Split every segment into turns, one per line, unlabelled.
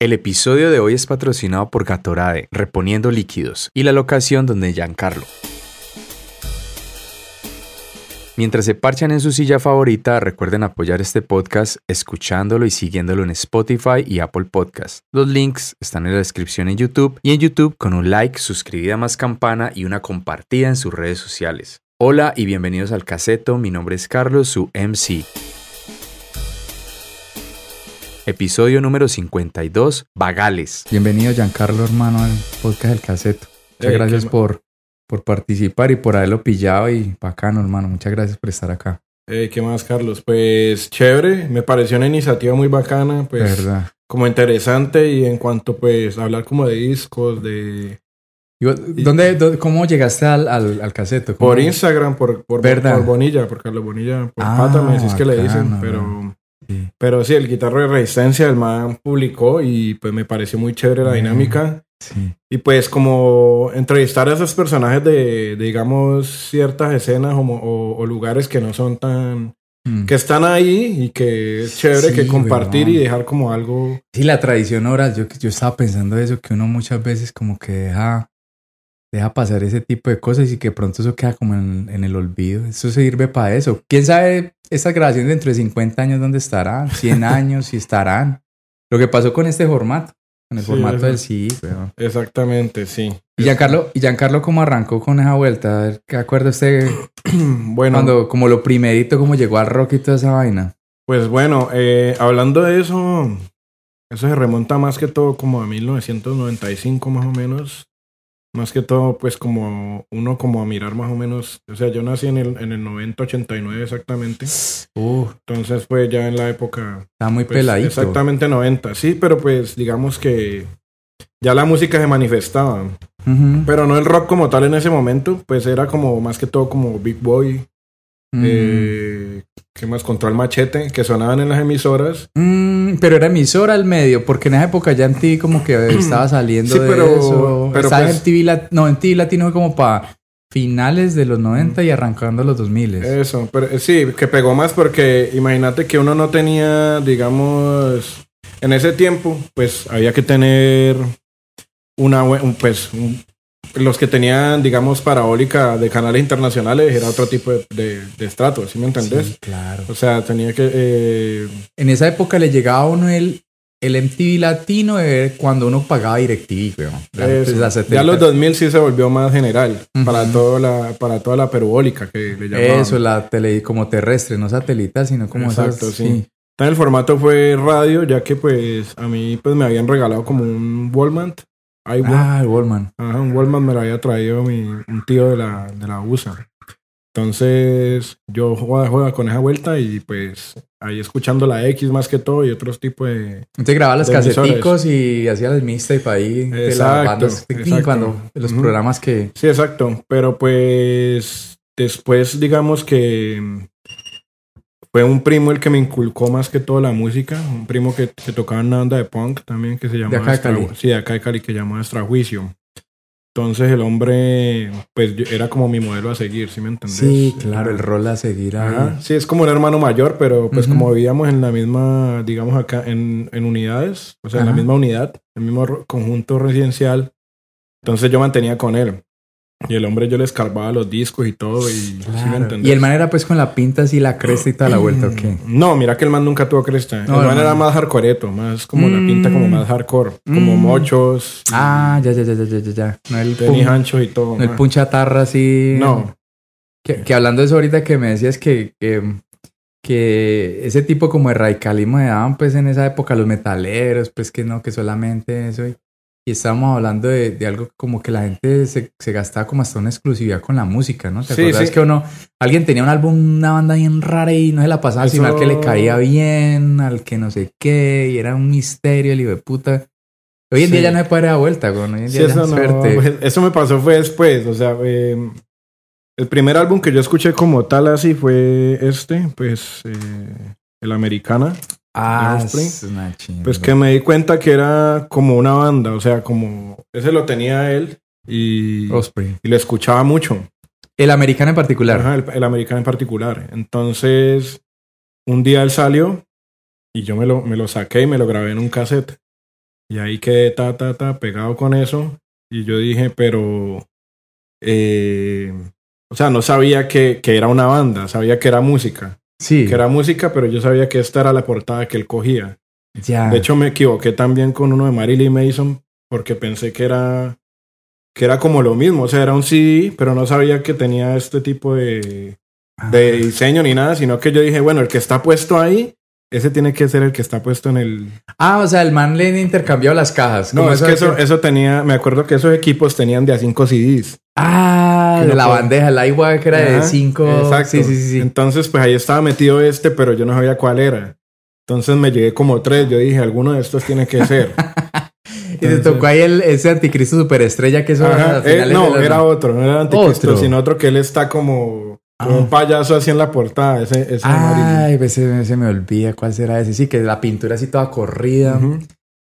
El episodio de hoy es patrocinado por Gatorade, reponiendo líquidos, y la locación donde Giancarlo. Mientras se parchan en su silla favorita, recuerden apoyar este podcast escuchándolo y siguiéndolo en Spotify y Apple Podcast. Los links están en la descripción en YouTube y en YouTube con un like, suscribida más campana y una compartida en sus redes sociales. Hola y bienvenidos al Caseto, mi nombre es Carlos, su MC. Episodio número 52, Vagales. Bienvenido Giancarlo hermano al podcast del Caseto. Muchas
Ey,
gracias por, por participar y por haberlo pillado y bacano hermano. Muchas gracias por estar acá.
Eh, ¿Qué más, Carlos? Pues chévere, me pareció una iniciativa muy bacana, pues
verdad.
como interesante y en cuanto pues hablar como de discos, de
¿Dónde, dó- ¿Cómo llegaste al, al, al caseto? ¿Cómo-
por Instagram, por, por,
¿Verdad?
por Bonilla, por Carlos Bonilla, por
Ah,
Pátame, si es que le
bacano,
dicen, pero
Sí.
pero sí, el guitarro de resistencia el man publicó y pues me pareció muy chévere la dinámica
Sí.
y pues como entrevistar a esos personajes de, de, digamos ciertas escenas o, o- o lugares que no son tan
Mm.
que están ahí y que es chévere
Sí,
que compartir
weón.
y dejar como algo
Sí, la tradición oral, yo, yo estaba pensando eso, que uno muchas veces como que deja, deja pasar ese tipo de cosas y que pronto eso queda como en, en el olvido. Eso sirve para eso. ¿Quién sabe estas grabaciones dentro de 50 años dónde estarán? 100 años, si estarán. Lo que pasó con este formato, con el
Sí,
formato del sí,
exactamente, sí.
Y Giancarlo, ¿y Giancarlo cómo arrancó con esa vuelta? A ver, ¿Qué acuerda usted
bueno,
cuando, como lo primerito, cómo llegó al rock y toda esa vaina?
pues bueno, eh, hablando de eso, eso se remonta más que todo como a 1995 más o menos. Más que todo, pues como uno como a mirar más o menos, o sea, yo nací en el, en el 90, 89 exactamente.
Uh,
Entonces fue ya en la época
está muy
Pues,
peladito.
Exactamente 90, sí, pero pues digamos que ya la música se manifestaba, pero no el rock como tal en ese momento, pues era como más que todo como Big Boy,
Mm.
eh, ¿qué más? Control Machete, que sonaban en las emisoras.
Mm, pero era emisora al medio, porque en esa época ya en TV como que estaba saliendo
Sí,
de
pero-
eso.
pero
Estaba
pues-
en TV, lat- no, en TV latino como para finales de los 90 y arrancando los 2000.
Eso, pero eh, sí, que pegó más porque imagínate que uno no tenía, digamos, en ese tiempo, pues había que tener una, un, pues, un- los que tenían, digamos, parabólica de canales internacionales era otro tipo de, de, de estrato, ¿sí me entendés?
Sí, claro.
O sea, tenía que... eh,
En esa época le llegaba a uno el, el MTV latino cuando uno pagaba DirecTV, weón.
Ya
70.
los 2000 sí se volvió más general para, toda la, para toda la perubólica que le llamaban.
Eso, la tele como terrestre, no satelital, sino como
Exacto,
esas-
sí. Entonces el formato fue radio, ya que pues a mí pues me habían regalado como un Walmart.
Ah, el Wallman.
Ajá, un Walmart me lo había traído mi, un tío de la, de la USA. Entonces yo jugaba, jugaba con esa vuelta y pues ahí escuchando la X más que todo y otros tipos de...
Entonces grababa
emisores.
caseticos y hacía las mixtape ahí de las
Exacto,
bandas,
exacto.
cuando los programas que
Sí, exacto. Pero pues después digamos que fue un primo el que me inculcó más que todo la música. Un primo que, que tocaba en una banda de punk también que se llamaba...
acá de
Extra-
Cali.
Sí, de acá de Cali que llamaba Extrajuicio. Entonces el hombre pues era como mi modelo a seguir, ¿sí me entendés?
Sí, claro, el rol a seguir.
Ajá. Sí, es como un hermano mayor, pero pues como vivíamos en la misma, digamos acá, en, en unidades, o sea, en la misma unidad, el mismo conjunto residencial, entonces yo mantenía con él. Y el hombre yo le escarbaba los discos y todo, y ¿sí me?
Y el man era pues con la pinta así, la cresta y toda la vuelta, ¿o qué?
No, mira que el man nunca tuvo cresta.
No,
el
el
man
man-
era más hardcoreto, más como la pinta como
Mm.
más hardcore, como
Mm.
mochos,
Ah, ya, ya, ya, ya, ya, ya, ya. No el,
tenis anchos y todo.
no el punchatarra así.
No,
Que, que hablando de eso ahorita que me decías que, que, que ese tipo como de radicalismo de daban pues en esa época los metaleros, pues que no, que solamente eso. Y, y estábamos hablando de, de algo como que la gente se, se gastaba como hasta una exclusividad con la música, ¿no? ¿Te
Sí,
acuerdas
sí.
que uno, alguien tenía un álbum, una banda bien rara y no se la pasaba, sino al que le caía bien, al que no sé qué, y era un misterio el hijo de puta. Hoy en día ya no se puede dar vuelta, güey. Hoy en día
eso,
es
no, pues, eso me pasó fue después, o sea, eh, el primer álbum que yo escuché como tal así fue este, pues eh, el Americana,
ah, es una
pues que me di cuenta que era como una banda, o sea, como ese lo tenía él y,
Osprey.
y lo escuchaba mucho,
El americano en particular.
Ajá, el, el Americana en particular. Entonces, un día él salió y yo me lo, me lo saqué y me lo grabé en un cassette. Y ahí quedé ta, ta, ta, pegado con eso. Y yo dije, pero... eh, o sea, no sabía que, que era una banda, sabía que era música.
Sí.
Que era música, pero yo sabía que esta era la portada que él cogía.
ya.
De hecho, me equivoqué también con uno de Marilyn Mason porque pensé que era que era como lo mismo, o sea, era un CD, pero no sabía que tenía este tipo de,
Ah.
de diseño ni nada, sino que yo dije, bueno, el que está puesto ahí, ese tiene que ser el que está puesto en el...
Ah, o sea, el man le intercambiado las cajas.
No, es que eso, eso tenía, me acuerdo que esos equipos tenían de a 5 CDs.
Ah, de
no
la bandeja, la igual que era de
Ajá,
5.
Exacto.
Sí, sí, sí.
Entonces, pues ahí estaba metido este, pero yo no sabía cuál era. Entonces me llegué como tres, yo dije, alguno de estos tiene que ser.
y te tocó ahí el, ese anticristo superestrella que eso
Ajá, eh,
finales
no,
de los-
era otro, no era anticristo,
Otro.
sino otro que él está como, como
Ah.
un payaso así en la portada, ese, ese amarillo.
Ay, pues se, se me olvida cuál será ese. Sí, que la pintura así toda corrida.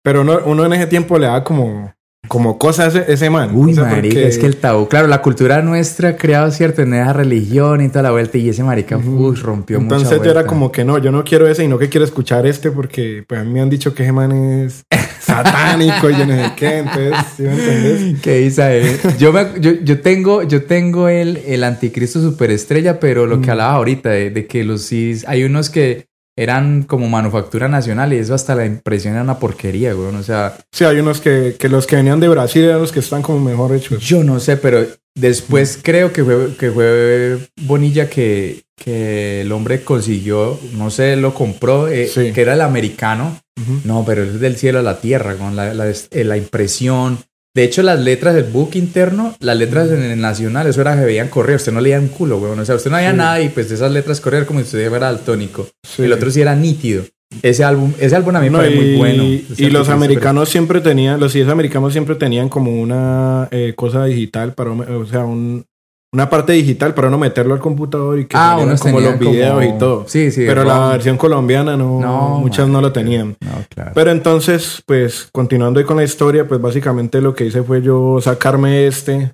Pero uno, uno en ese tiempo le da como, como cosas ese, ese man.
Uy,
O sea,
marica,
porque-
es que el tabú, claro, la cultura nuestra ha creado cierto en esa religión y toda la vuelta y ese marica
Ujú.
uy, rompió mucha
Entonces yo era como que no, yo no quiero ese y no que quiero escuchar este porque pues a mí me han dicho que ese man es satánico y yo no sé qué, entonces, ¿sí me entendés?
¿Qué dice él? Yo, me- yo, yo tengo, yo tengo el, el anticristo superestrella, pero lo que hablaba ahorita de, de que los CDs, hay unos que eran como manufactura nacional y eso hasta la impresión era una porquería, güey. O sea,
Sí, hay unos que, que los que venían de Brasil eran los que están como mejor hechos.
yo no sé, pero
Mm.
después creo que fue, que fue Bonilla que, que el hombre consiguió, no sé, lo compró, eh,
Sí.
que era el americano. No, pero es del cielo a la tierra, con la, la, la impresión. De hecho, las letras del book interno, las letras en el nacional, eso era que veían correr. Usted no leía un culo, weón. O sea, usted no veía
Sí.
nada y pues de esas letras correr como si usted fuera daltónico.
Sí.
El otro sí era nítido. Ese álbum, ese álbum a mí me
No,
parece muy bueno.
y los americanos siempre tenían, los CDs americanos siempre tenían como una eh, cosa digital para, o sea, un, una parte digital para uno meterlo al computador y que
Ah, unos
como los videos
como-
y todo.
Sí, sí.
Pero la versión colombiana no,
No,
muchas no lo tenían.
No, claro.
Pero entonces, pues, continuando ahí con la historia, pues básicamente lo que hice fue yo sacarme este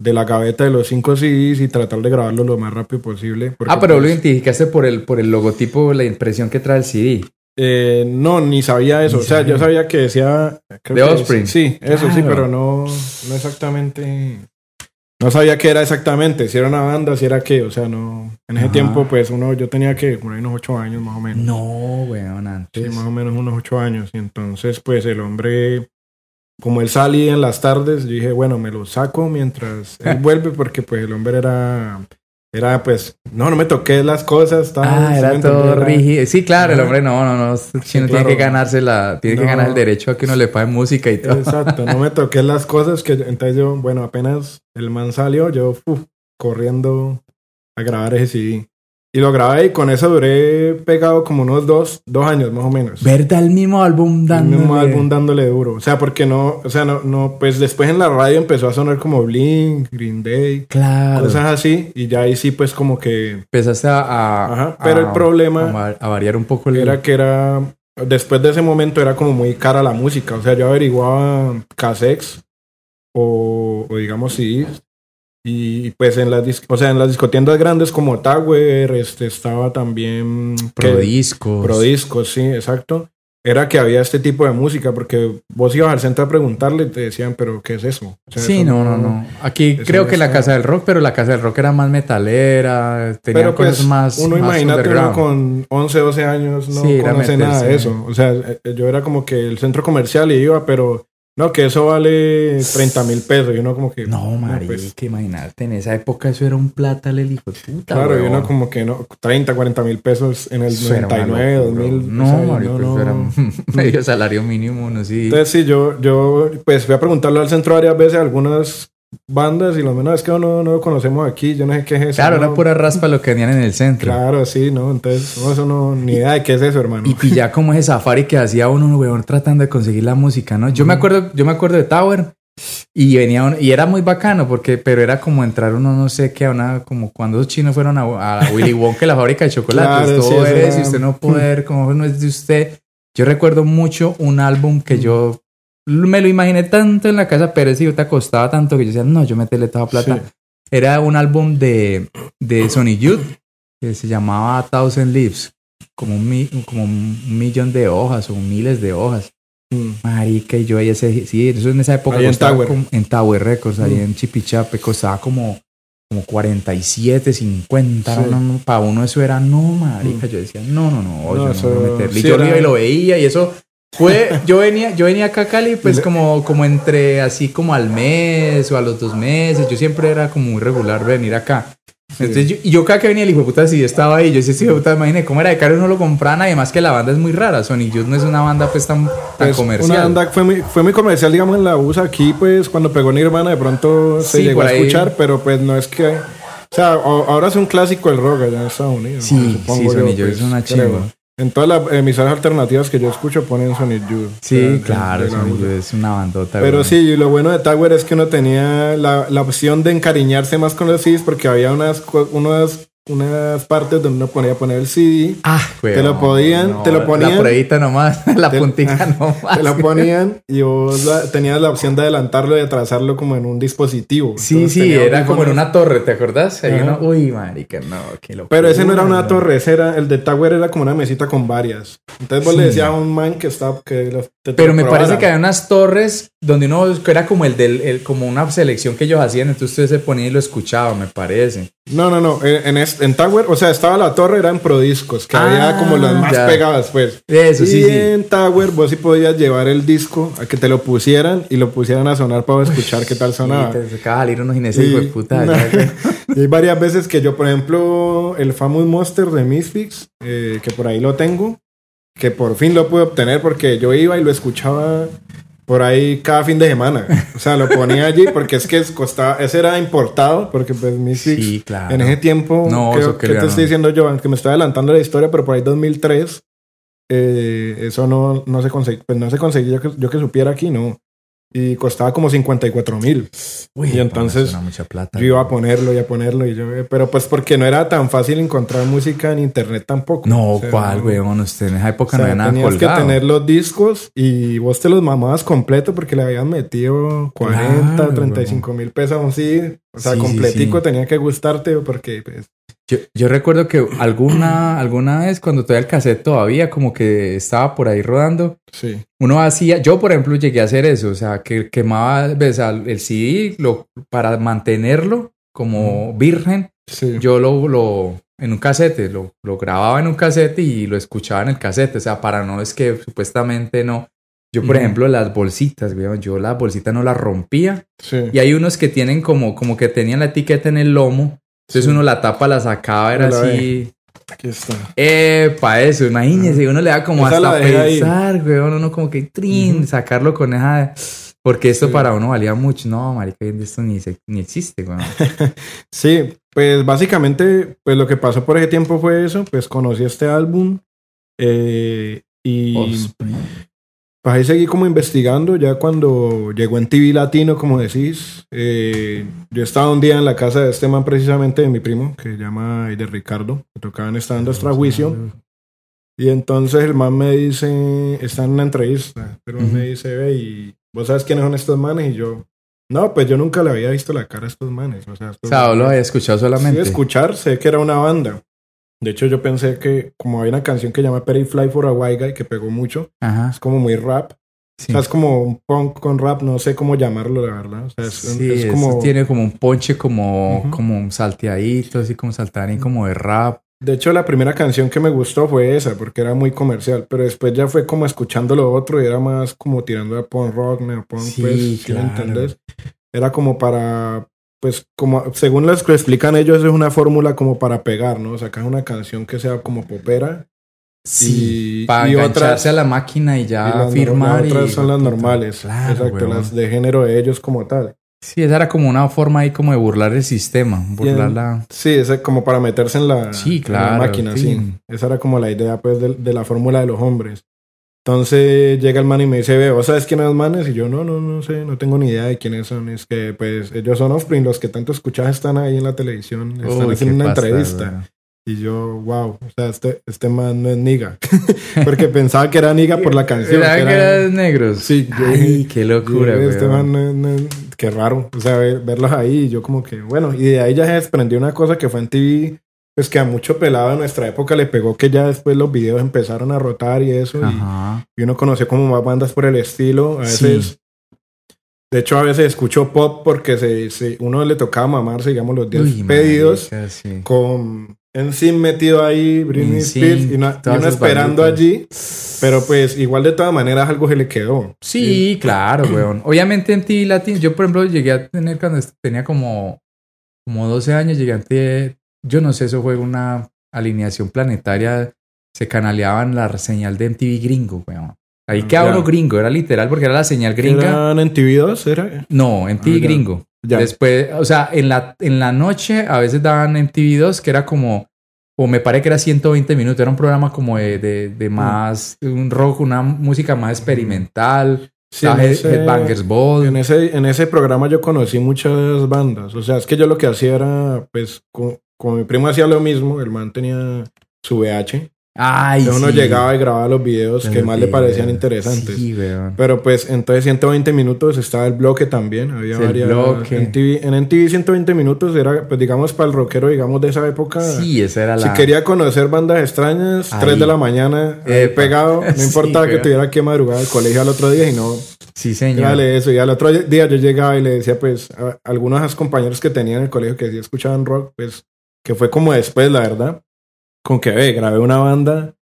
de la gaveta de los cinco CDs y tratar de grabarlo lo más rápido posible.
ah, pero lo
pues,
identificaste por el, por el logotipo, la impresión que trae el CD.
eh, no, ni sabía eso.
Ni
o sea,
sabía.
yo sabía que decía... creo
The
que
Offspring.
Sí, eso sí, pero no, no exactamente... No sabía qué era exactamente, si era una banda, si era qué, o sea, no... En ese
Ajá.
tiempo, pues, uno, yo tenía que, por ahí unos ocho años más o menos.
No, weón,
Sí,
antes.
más o menos unos ocho años. Y entonces, pues el hombre, como él salía en las tardes, yo dije, bueno, me lo saco mientras él vuelve, porque pues el hombre era, era pues, no, no me toqué las cosas. tal,
Ah,
¿sí
era todo rígido. Sí, claro, el hombre no, no, no.
Sí,
tiene que ganarse la, tiene que
No.
ganar el derecho a que uno le pague música y todo.
Exacto, no me toqué las cosas que entonces yo, bueno, apenas el man salió, yo uf, corriendo a grabar ese CD. Y lo grabé y con eso duré pegado como unos dos, dos años más o menos.
¿Verdad? El mismo álbum
El
dando.
mismo álbum dándole duro. O sea, porque no, o sea, no, no, pues después en la radio empezó a sonar como Blink, Green Day,
Claro.
cosas así, y ya ahí sí, pues como que
Empezaste a. a-
Ajá, pero
a-
el problema
A, va- a variar un poco el.
era que era, después de ese momento era como muy cara la música. O sea, yo averiguaba cassettes o, o digamos CDs. Y pues en las, o sea, en las discotiendas grandes como Tower, este, estaba también... que-
Prodiscos.
Prodiscos, sí, exacto. Era que había este tipo de música, porque vos ibas al centro a preguntarle y te decían, pero ¿qué es eso? O sea,
Sí,
eso
no, no, no. Aquí
eso
creo
no
que la Casa del Rock, pero la Casa del Rock era más metalera. Tenía
Pero
cosas
pues
más.
uno
más
imagínate uno con 11, 12 años no
Sí,
conoce nada de eso. O sea, eh, yo era como que el centro comercial y iba, pero no, que eso vale 30 mil pesos. Y uno como que...
No, marica,
pues,
imagínate, en esa época eso era un plata, el hijo de puta.
claro, y
huevón.
uno como que no, 30, 40 mil pesos en el
Eso era una
99,
locura,
2000.
No,
o sea,
marica,
no,
eso
no.
era medio salario mínimo, no sí.
Entonces sí, yo, yo pues fui a preguntarle al centro varias veces algunas bandas y lo menos es que no, no lo conocemos aquí, yo no sé qué es eso.
Claro,
¿no?
era pura raspa lo que tenían en el centro.
Claro, sí, ¿no? Entonces, no, eso no, ni idea de qué es eso, hermano.
Y pillar como ese safari que hacía uno, weón, tratando de conseguir la música, ¿no? Yo me acuerdo, yo me acuerdo de Tower y venía un- y era muy bacano porque, pero era como entrar uno, no sé qué, a una, como cuando los chinos fueron a, a Willy Wonka, la fábrica de chocolates,
Claro, sí,
todo
eso
eres y usted no poder, como no es de usted. Yo recuerdo mucho un álbum que yo me lo imaginé tanto en la casa Pérez y yo te costaba tanto que yo decía, no, yo meterle toda plata.
Sí.
Era un álbum de, de Sony Youth que se llamaba Thousand Leaves, como un, mi- como un millón de hojas o miles de hojas.
Mm.
Marica, y yo ahí ese, sí, eso en esa época
Ahí en Tower.
como- en Tower Records, ahí
Mm.
en Chipichape, costaba como, como 47, 50,
Sí.
para uno eso era, no, marica, yo decía, no, no, no,
No,
yo no voy a meterle. Y yo
era-
iba y lo veía y eso fue, yo venía, yo venía acá a Cali pues como, como entre así como al mes o a los dos meses, yo siempre era como muy regular venir acá. Entonces yo, yo cada que venía el hijo de puta sí estaba ahí, yo decía, este hijo de puta, imagínate cómo era de caro, no lo compraban, además que la banda es muy rara, Sonic Youth no es una banda pues tan, tan
Pues,
comercial.
Una banda fue muy, fue muy comercial, digamos, en la USA. Aquí, pues, cuando pegó Nirvana, de pronto se
Sí,
llegó a escuchar, pero pues no es que. O sea, ahora es un clásico el rock allá en Estados Unidos.
Sí, sí,
yo,
Sonic Youth
pues,
es una
creo. En todas las emisoras alternativas que yo escucho ponen Sonic Youth.
Sí,
de-
claro,
la
Sonic. Youth es una bandota.
Pero
güey.
sí, y lo bueno de Tower es que uno tenía la, la opción de encariñarse más con los CDs porque había unas, unas, unas partes donde uno ponía poner el CD,
Ah, güey.
Te lo podían- te lo ponían.
La pruebita nomás, la
Te-
puntica nomás.
te lo ponían y vos la- tenías la opción de adelantarlo y atrasarlo como en un dispositivo.
Sí,
Entonces
sí, era como en una torre, ¿te acordás? Ahí uno- uy, marica, no, qué locura.
Pero ese no era una torre, ese era, el de Tower era como una mesita con varias. Entonces vos
Sí.
le decías a un man que estaba, que
Pero me parece que había unas torres donde uno era como el del, el- como una selección que ellos hacían, entonces usted se ponía y lo escuchaba, me parece.
No, no, no. En, en, en Tower, o sea, estaba la torre, eran prodiscos, que
Ah,
había como las más
ya.
pegadas, pues.
Eso,
y
sí, sí.
en Tower vos sí podías llevar el disco a que te lo pusieran y lo pusieran a sonar para escuchar qué tal sonaba.
Y te acaba de salir unos
Y-
de puta.
no. Y hay varias veces que yo, por ejemplo, el Famous Monster de Misfits, eh, que por ahí lo tengo, que por fin lo pude obtener porque yo iba y lo escuchaba por ahí cada fin de semana. O sea, lo ponía allí porque es que costaba, ese era importado, porque pues Misfits
Sí, claro.
en ese tiempo,
No,
que,
eso creo,
te
no.
estoy diciendo yo, que me estoy adelantando la historia, pero por ahí 2003, eh, eso no, no se conseguía, pues no se conseguía yo que, yo que supiera aquí, no. Y costaba como 54 mil. Y entonces,
suena mucha plata.
Yo iba a ponerlo y a ponerlo y yo, pero pues porque no era tan fácil encontrar música en internet tampoco.
No,
O sea,
¿cuál, weón? Usted en esa
O
época
sea,
no había nada
tenías
colgado.
que tener los discos y vos te los mamabas completo porque le habían metido 40,
Claro,
35 mil pesos a un CD. O sea,
Sí, sí,
completico
sí.
tenía que gustarte porque pues,
Yo, yo recuerdo que alguna, alguna vez cuando todavía el cassette todavía como que estaba por ahí rodando,
sí.
uno hacía, yo por ejemplo llegué a hacer eso, o sea, que quemaba ves, el CD lo, para mantenerlo como virgen,
Sí.
yo lo, lo en un casete, lo, lo grababa en un casete y lo escuchaba en el casete, o sea, para no es que supuestamente no. Yo, por ejemplo, las bolsitas, weón, yo las bolsitas no las rompía
sí.
y hay unos que tienen como, como que tenían la etiqueta en el lomo. Entonces
Sí.
uno la tapa, la sacaba, era
La
así.
Aquí está.
Para eso, imagínese, uno le da como
Esa
hasta pensar, weón, uno como que trin, sacarlo con esa. Porque esto
Sí.
para uno valía mucho. No, marica, esto ni, se- ni existe, weón.
Sí, pues básicamente, pues lo que pasó por ese tiempo fue eso, pues conocí este álbum eh, y pues ahí seguí como investigando, ya cuando llegó en TV Latino, como decís, eh, yo estaba un día en la casa de este man precisamente, de mi primo, que se llama de Ricardo, que tocaba en esta banda Extrajuicio, y entonces el man me dice, está en una entrevista, pero
Ujú.
me dice, ve, y vos sabes quiénes son estos manes, y yo, no, pues yo nunca le había visto la cara a estos manes, o sea,
O
estos
sea,
manes-
lo había escuchado
Sí,
solamente.
escuchar, sé que era una banda. De hecho, yo pensé que como hay una canción que llama Perry Fly for a White Guy que pegó mucho,
Ajá.
es como muy rap.
Sí,
O sea, es como un punk con rap, no sé cómo llamarlo, la verdad. O sea, es,
Sí,
es como...
tiene como un ponche como, como un salteadito, así como saltarín, como de rap.
De hecho, la primera canción que me gustó fue esa, porque era muy comercial, pero después ya fue como escuchando lo otro y era más como tirando a punk rock, neopunk,
Sí,
pues, ¿sí me
claro.
entendés? Era como para, pues, como, según las que explican ellos, es una fórmula como para pegar, ¿no? Sacar una canción que sea como popera
Sí.
Y-
para
y otras-
a la máquina y ya firmar.
las otras
y-
son las normales.
Claro,
exacto, las de género de ellos como tal.
Sí, esa era como una forma ahí como de burlar el sistema, burlar
en-
la...
Sí, ese como para meterse en la,
Sí,
en la
claro,
máquina,
sí.
sí. Esa era como la idea pues de, de la fórmula de los hombres. Entonces llega el man y me dice, ve, ¿vos sabes quiénes son los manes? Y yo, no, no, no sé, no tengo ni idea de quiénes son. Es que pues ellos son Offspring, los que tanto escuchas están ahí en la televisión, están
Uy,
haciendo una entrevista. Y yo, wow, o sea, este, este man no es niga. Porque pensaba que era niga por la canción.
¿Era
que
que
era-
eran negros?
Sí, yo
Ay, qué locura,
yo, este man, no- no- qué raro. O sea, ver- verlos ahí, y yo como que, bueno, y de ahí ya se desprendió una cosa que fue en TV pues que a mucho pelado en nuestra época le pegó que ya después los videos empezaron a rotar y eso. Y, uno conoció como más bandas por el estilo. A
Sí.
veces, de hecho, a veces escucho pop porque se, se- uno le tocaba mamarse, digamos, los 10
Uy,
pedidos
marica, sí.
con NSYNC metido ahí, Britney
NSYNC,
Spears, y, una- y uno esperando allí. Pero pues igual de todas maneras algo se le quedó.
Sí, claro, weón. Obviamente en TV Latin, yo por ejemplo llegué a tener cuando tenía como, como 12 años, llegué a yo no sé, eso fue una alineación planetaria, se canaleaban la señal de MTV gringo, weón. Ahí quedaba
Ya.
uno gringo, era literal porque era la señal gringa.
¿Eran en TV2? ¿Era?
No, MTV
Ah,
gringo.
Ya.
Después, o sea, en la, en la noche a veces daban MTV2 que era como, o me parece que era 120 minutos, era un programa como de, de,
Mm.
de más, un rock, una música más experimental.
Sí, en ese-
Headbangers Ball.
En ese, en ese programa yo conocí muchas bandas. O sea, es que yo lo que hacía era, pues, con, con mi primo hacía lo mismo. El man tenía su VH.
Ay,
Entonces uno
sí.
llegaba y grababa los videos que más le parecían interesantes.
Sí, weón.
Pero pues entonces 120 minutos estaba el bloque también. Había
el
varias.
bloque.
En TV, en NTV 120 minutos era, pues digamos, para el rockero, digamos, de esa época.
Sí, esa era la...
Si quería conocer bandas extrañas,
Ahí.
3 de la mañana, ahí pegado. No
Sí,
importaba que
weón.
tuviera que madrugar al colegio al otro día y no.
Sí, señor.
Dale eso. Y al otro día yo llegaba y le decía, pues, a algunos de los compañeros que tenía en el colegio que sí escuchaban rock, pues, que fue como después, la verdad, con que, ve, grabé una banda,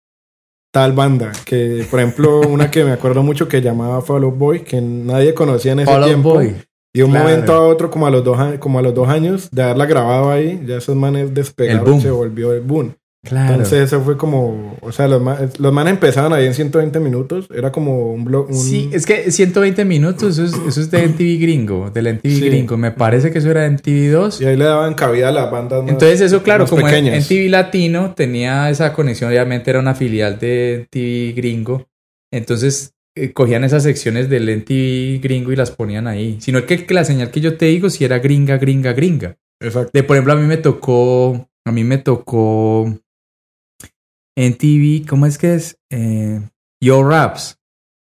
tal banda, que, por ejemplo, una que me acuerdo mucho que llamaba Fall Out Boy, que nadie conocía en ese
Fall
tiempo.
Boy.
Y de un
Claro.
momento a otro, como a los dos, como a los dos años de haberla grabado ahí, ya esos manes despegaron, se volvió el boom.
Claro.
Entonces eso fue como, o sea, los, ma- los manes empezaban ahí en 120 minutos, era como un blog, un,
Sí, es que 120 minutos, eso es, eso es de MTV gringo, del MTV
Sí.
gringo. Me parece que eso era de MTV 2.
y ahí le daban cabida a las bandas más-
Entonces eso, claro, como en
pequeñas.
MTV Latino tenía esa conexión, obviamente era una filial de MTV gringo. Entonces eh, cogían esas secciones del MTV gringo y las ponían ahí. Sino que, que la señal que yo te digo si era gringa, gringa, gringa.
Exacto.
De, por ejemplo, a mí me tocó, a mí me tocó en TV, ¿cómo es que es? Eh, Yo Raps,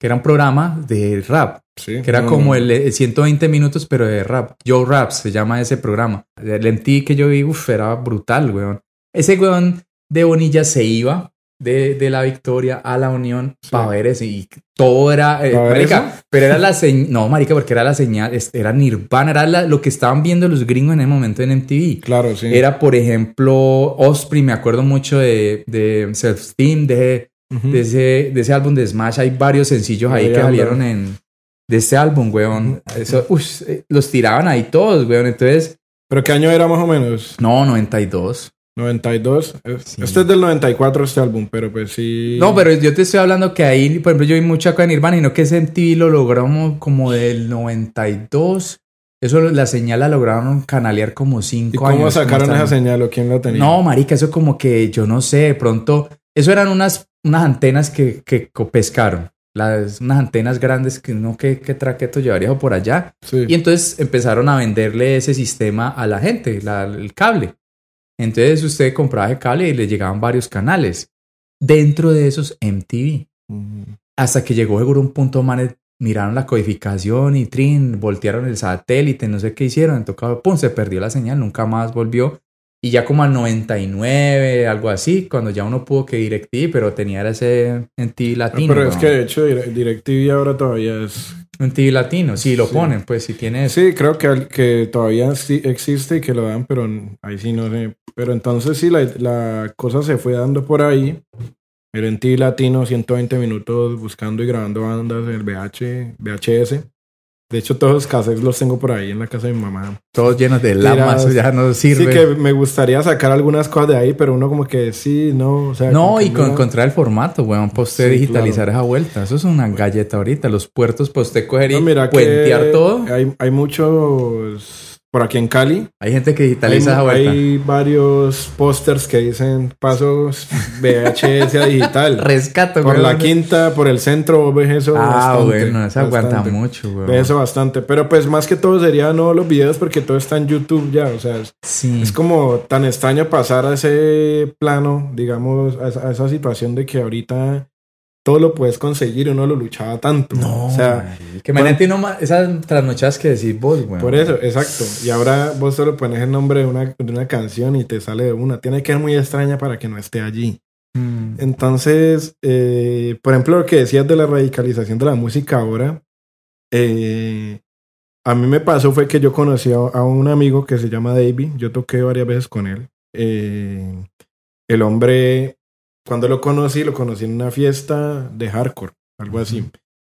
que era un programa de rap,
Sí.
que era
No,
como el, eh, 120 minutos, pero de rap. Yo Raps se llama ese programa. El MTV que yo vi, uff, era brutal, weón. Ese weón de Bonilla se iba de, de la Victoria a la Unión
Sí.
para ver ese y todo era, eh,
¿Pa' ver
marica,
eso?
pero era la señal, no, marica, porque era la señal, era Nirvana, era la- lo que estaban viendo los gringos en el momento en MTV.
Claro, sí.
Era, por ejemplo, Osprey, me acuerdo mucho de, de Self-Esteem, de,
Ujú.
de, ese, de ese álbum de Smash. Hay varios sencillos ahí que salieron en, de este álbum, weón. Eso, eh, los tiraban ahí todos, weón. Entonces,
¿Pero qué año era más o menos?
no, 92.
92. Es-
Sí.
Este es del 94 este álbum, pero pues sí.
No, pero yo te estoy hablando que ahí, por ejemplo, yo vi mucho acá en Nirvana y no que ese MTV lo logramos como del 92. Eso la señal la lograron canalear como
¿Y
cinco años.
cómo sacaron esa señal o quién la tenía?
No, marica, eso como que yo no sé, de pronto, eso eran unas, unas antenas que, que pescaron, las, unas antenas grandes que no, que, que traqueto llevaría por allá.
Sí.
Y entonces empezaron a venderle ese sistema a la gente, la- el cable. Entonces usted compraba el cable y le llegaban varios canales. Dentro de esos MTV. Hasta que llegó seguro un punto, manes, miraron la codificación y trin, voltearon el satélite, no sé qué hicieron, en tocado, pum, se perdió la señal, nunca más volvió. Y ya como al 99, algo así, cuando ya uno pudo que DirecTV, pero tenía ese en TV
No,
latino.
pero es que de hecho Dire- DirecTV ahora todavía es.
En TV latino, sí, lo
Sí.
ponen, pues si tiene.
Sí, creo que, que todavía existe y que lo dan, pero ahí sí no sé. Pero entonces sí, la, la cosa se fue dando por ahí. El en TV latino, 120 minutos buscando y grabando bandas en el VH, VHS. De hecho, todos los cassettes los tengo por ahí en la casa de mi mamá.
Todos llenos de lamas, ya no
Sí,
sirve.
que me gustaría sacar algunas cosas de ahí, pero uno como que sí, no. O sea,
No, y con encontrar el formato, weón, para usted
Sí,
digitalizar esa vuelta. Eso es una galleta ahorita. Los puertos para usted coger y
No, mira
puentear todo.
Hay, hay muchos por aquí en Cali.
Hay gente que digitaliza esa vuelta.
hay varios pósters que dicen pasos VHS a digital.
Rescato,
por la quinta, por el centro, ves eso
Ah,
bastante.
bueno, eso aguanta
bastante.
mucho, weón.
Ves eso bastante. Pero pues más que todo sería no los videos porque todo está en YouTube ya. O sea, es,
Sí.
es como tan extraño pasar a ese plano, digamos, a esa situación de que ahorita todo lo puedes conseguir, uno lo luchaba tanto.
No,
o sea,
que imagínate uno ma- esas trasnochadas que decís vos, güey.
por eso, exacto. Y ahora vos solo pones el nombre de una, de una canción y te sale de una. Tiene que ser muy extraña para que no esté allí.
Mm.
Entonces, eh, por ejemplo, lo que decías de la radicalización de la música ahora, eh, a mí me pasó fue que yo conocí a, a un amigo que se llama Davey, yo toqué varias veces con él. Eh, el hombre, cuando lo conocí, lo conocí en una fiesta de hardcore, algo así.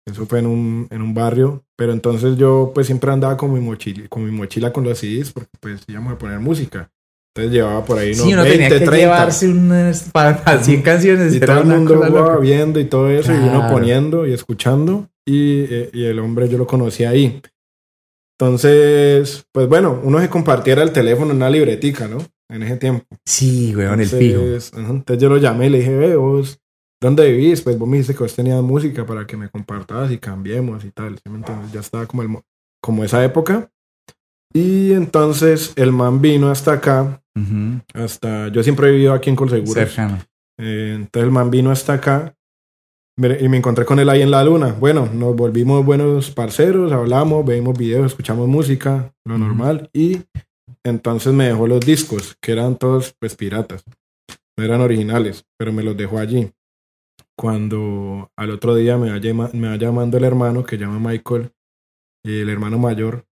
Eso fue en un, en un barrio, pero entonces yo pues siempre andaba con mi mochila, con mi mochila con los CDs porque pues íbamos a poner música. Entonces llevaba por ahí unos
Sí, uno
20,
tenía que
30.
llevarse unas para, para 100 canciones.
Y todo el mundo
loca.
viendo y todo eso, y uno poniendo y escuchando. Y, eh, y el hombre yo lo conocí ahí. Entonces, pues bueno, uno se compartiera el teléfono en una libretica, ¿no? En ese tiempo.
Sí, güey, en el fijo.
Entonces, entonces yo lo llamé y le dije, ve, vos, ¿dónde vivís? Pues vos me dijiste que vos tenías música para que me compartas y cambiemos y tal. ¿sí me entiendes? Ya estaba como, el, mo- como esa época. Y entonces el man vino hasta acá,
Ujú.
hasta... Yo siempre he vivido aquí en Colseguros.
Cercano.
Eh, entonces el man vino hasta acá y me encontré con él ahí en la luna. Bueno, nos volvimos buenos parceros, hablamos, veíamos videos, escuchamos música, lo
Ujú.
normal. Y entonces me dejó los discos, que eran todos pues piratas. No eran originales, pero me los dejó allí. Cuando al otro día me va, me va llamando el hermano, que llama Michael, el hermano mayor,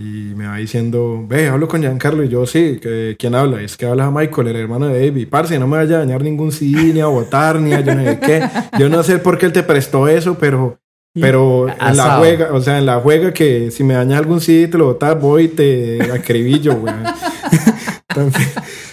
y me va diciendo, ve, hablo con Giancarlo. Y yo, sí, ¿quién habla? Es que habla Michael, el hermano de David. Parce, no me vaya a dañar ningún CD, ni a botar, ni a yo no sé qué. Yo no sé por qué él te prestó eso, pero, pero en la juega, o sea, en la juega que si me daña algún CD, te lo botas, voy y te acribillo, güey. Entonces,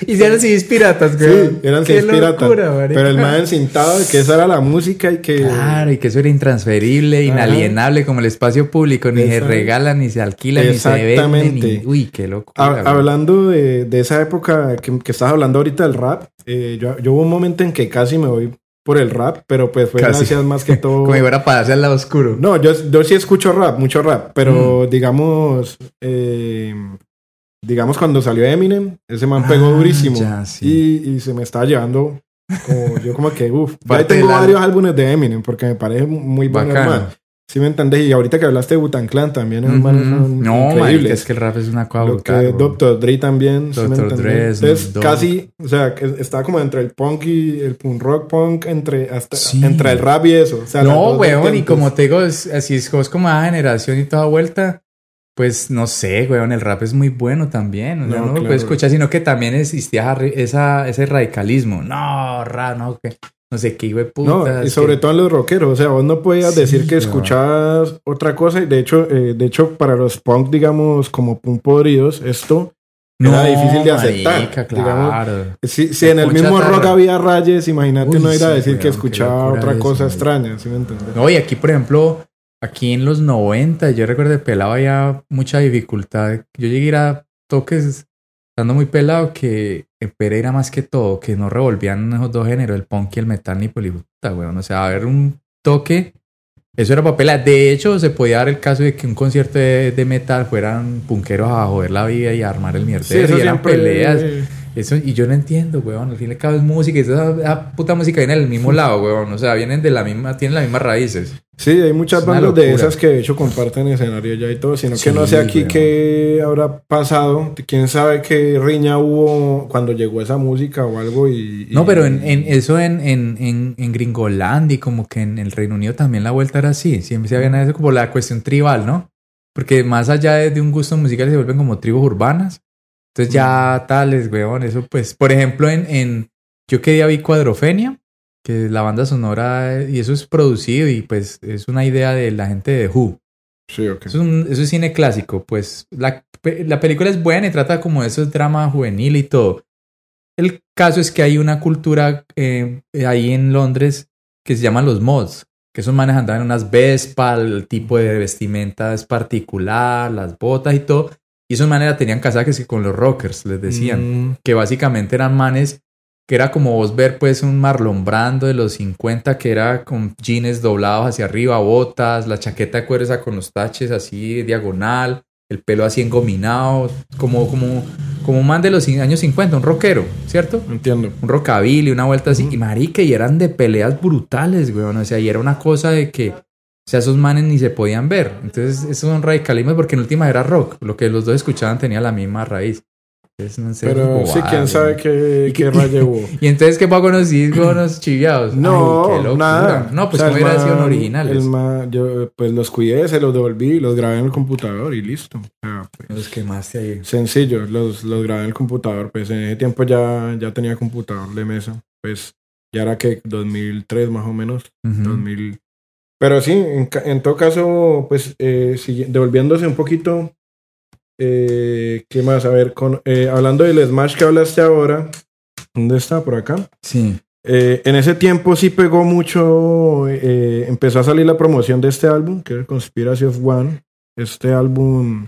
Y si eran CDs piratas, güey.
sí, eran CDs piratas. Pero el man encintado de que esa era la música y que...
Claro, y que eso era intransferible,
Ajá.
inalienable como el espacio público, ni se regala, ni se alquila, ni se vende,
Exactamente.
Uy, qué güey.
hablando de, de esa época que, que estás hablando ahorita del rap, eh, yo, yo hubo un momento en que casi me voy por el rap, pero pues fue
Casi.
gracias más que todo...
Como fuera para al lado oscuro.
No, yo, yo sí escucho rap, mucho rap, pero
Mm.
digamos, eh, digamos cuando salió Eminem, ese man pegó
Ah,
durísimo
ya, sí.
y, y se me está llevando, como, yo como que, uff, yo tengo varios álbumes de Eminem porque me parece muy bueno. ¿Sí me entendés? Y ahorita que hablaste de Butan Clan también, son
No,
increíbles.
es que el rap es una cosa
Lo que
brutal.
Dr. Dre también, ¿sí me
Dr.
entendés?
Dre,
Entonces,
Snoop Dogg.
casi, o sea, está como entre el punk y el punk rock punk, entre, hasta,
Sí.
entre el rap y eso. O sea,
No, weón, y como te digo, es, así es, es como a generación y toda vuelta. Pues no sé, weón, el rap es muy bueno también. O sea,
No,
no, lo puedes escuchar, sino que también existía esa, esa- ese radicalismo. No, rap, no, que no sé qué, de puta.
No, y sobre todo en los rockeros. O sea, vos no podías
Sí,
decir que
weón.
escuchabas otra cosa. Y de hecho, eh, de hecho, para los punk, digamos, como punk podridos, esto era difícil de aceptar,
marica,
digamos.
claro.
Si, si en el mismo rock había rayes, imagínate
Uy,
uno ir a decir que escuchaba otra
eso,
cosa extraña, ¿sí me entiendes?
No, y aquí, por ejemplo, aquí en los 90, yo recuerdo de pelado había mucha dificultad. Yo llegué a ir a toques estando muy pelado que en Pereira más que todo, que no revolvían esos dos géneros, el punk y el metal ni polifuta, weón. O sea, a ver un toque, eso era papel. De hecho, se podía dar el caso de que un concierto de, de metal fueran punqueros a joder la vida y a armar el mierdero y eran peleas. Eso, y yo no entiendo, weón. Al fin y al cabo es música y esa, esa puta música viene del mismo lado, weón. O sea, vienen de la misma, tienen las mismas raíces.
Sí, hay muchas
Es
bandas de esas que de hecho comparten escenario ya y todo, sino que no sé aquí
weón.
qué habrá pasado, quién sabe qué riña hubo cuando llegó esa música o algo y... y-
No, pero en, en eso en, en, en, y como que en el Reino Unido también la vuelta era así. Siempre se había eso como la cuestión tribal, ¿no? Porque más allá de, de un gusto musical se vuelven como tribus urbanas. Entonces ya tales, weón, eso pues, por ejemplo, en, en yo que día vi Cuadrofenia, que es la banda sonora, y eso es producido y pues es una idea de la gente de Who.
Sí, ok.
Eso es, un- eso es cine clásico, pues la, la película es buena y trata como de esos drama juvenil y todo. El caso es que hay una cultura eh, ahí en Londres que se llaman los mods, que esos manes andaban en unas Vespa, el tipo de vestimenta es particular, las botas y todo. Y esos manes la tenían casada que sí con los rockers, les decían
Mm,
que básicamente eran manes que era como vos ver pues un Marlon Brando de los 50 que era con jeans doblados hacia arriba, botas, la chaqueta de cuero esa con los taches así diagonal, el pelo así engominado, como, como, como un man de los años 50, un rockero, ¿cierto?
Entiendo.
Un rockabilly, una vuelta así. Y marica, y eran de peleas brutales, weón. O sea, y era una cosa de que, o sea, esos manes ni se podían ver. Entonces, esos son radicalismos porque en última era rock. Lo que los dos escuchaban tenía la misma raíz. Entonces, no sé,
Pero sí, quién sabe qué, qué raya hubo.
Y entonces, ¿qué con los chiviados?
No,
Ay,
nada.
No, pues
O sea, el
hubieran sido originales.
man- yo pues los cuidé, se los devolví, los grabé en el computador y listo. Sea, pues,
Los quemaste ahí.
sencillo, los, los grabé en el computador. Pues en ese tiempo ya, ya tenía computador de mesa. Pues ya era que 2003 más o menos.
Ujú.
2000. Pero sí, en, en todo caso, pues eh, devolviéndose un poquito. Eh, ¿Qué más? A ver, con, eh, hablando del Smash que hablaste ahora. ¿Dónde está? Por acá.
Sí.
Eh, en ese tiempo sí pegó mucho, eh, empezó a salir la promoción de este álbum, que es Conspiracy of One. Este álbum,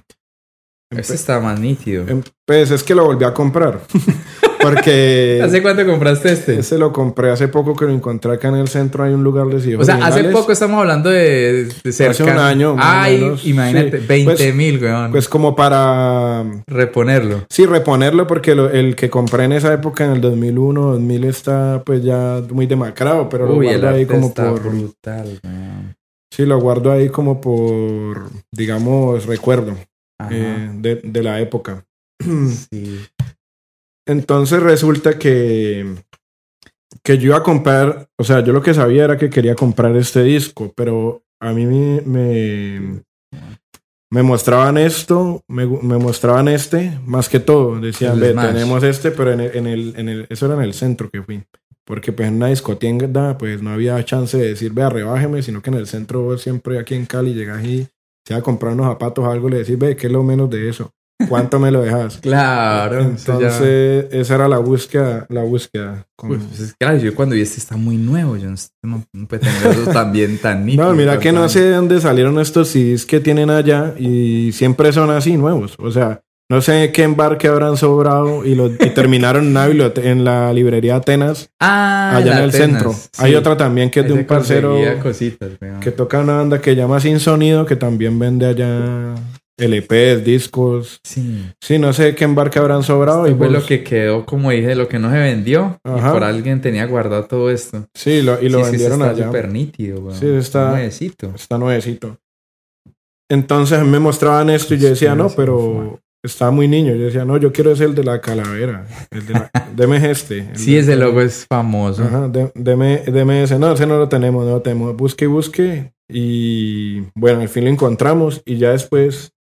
Este está más nítido.
em- pues es que lo volví a comprar. Porque
¿Hace cuánto compraste este?
ese lo compré hace poco que lo encontré acá en el centro, hay un lugar de
O sea, hace poco estamos hablando de, de cerca.
un año,
Ay, imagínate,
sí.
20
Pues-
mil, weón.
Pues como para,
Reponerlo.
sí, reponerlo porque lo- el que compré en esa época, en el 2001, 2000, está pues ya muy demacrado, pero lo
Uy,
guardo ahí como
está
por...
brutal, weón.
Sí, lo guardo ahí como por, digamos, recuerdo. Eh, de, de la época.
sí.
Entonces resulta que, que yo iba a comprar, o sea, yo lo que sabía era que quería comprar este disco, pero a mí me, me, me mostraban esto, me, me mostraban este, más que todo. Decían, ve, tenemos este, pero en el, en el, en el, eso era en el centro que fui. Porque pues en una discotienda pues no había chance de decir, vea, rebájeme, sino que en el centro siempre aquí en Cali llegas y se va a comprar unos zapatos o algo, le decís, ve, ¿qué es lo menos de eso? ¿Cuánto me lo dejas?
Claro. ya-
Entonces, esa era la búsqueda, la búsqueda. con-
Uy, pues es que, claro, yo cuando vi este está muy nuevo. Yo no, puede tener eso también tan nítido.
no, mira que no sé de dónde salieron estos CDs que tienen allá y siempre son así nuevos. O sea, no sé qué embarque habrán sobrado y, lo, y terminaron en, una en la librería Atenas,
Ah,
allá en el
Atenas,
centro.
sí.
Hay otra también que es de un parcero
cositas,
que toca una banda que llama Sin Sonido, que también vende allá LPs, discos.
Sí.
Sí, no sé qué embarque habrán sobrado. y
fue lo que quedó, como dije, lo que no se vendió. Y por alguien tenía guardado todo esto.
Sí, lo, y lo
Sí, sí,
vendieron
está
allá.
súper nítido, weón.
Sí, está-
Nuevecito.
Está nuevecito. Entonces me mostraban esto y yo decía, no, pero estaba muy niño. Yo decía, no, yo quiero ese el de la calavera. El de la, deme este. el
Sí,
de-
ese logo es famoso.
Ajá, de- deme, deme ese. No, ese no lo tenemos, no lo tenemos. Busque y busque. Y bueno, al fin lo encontramos. Y ya después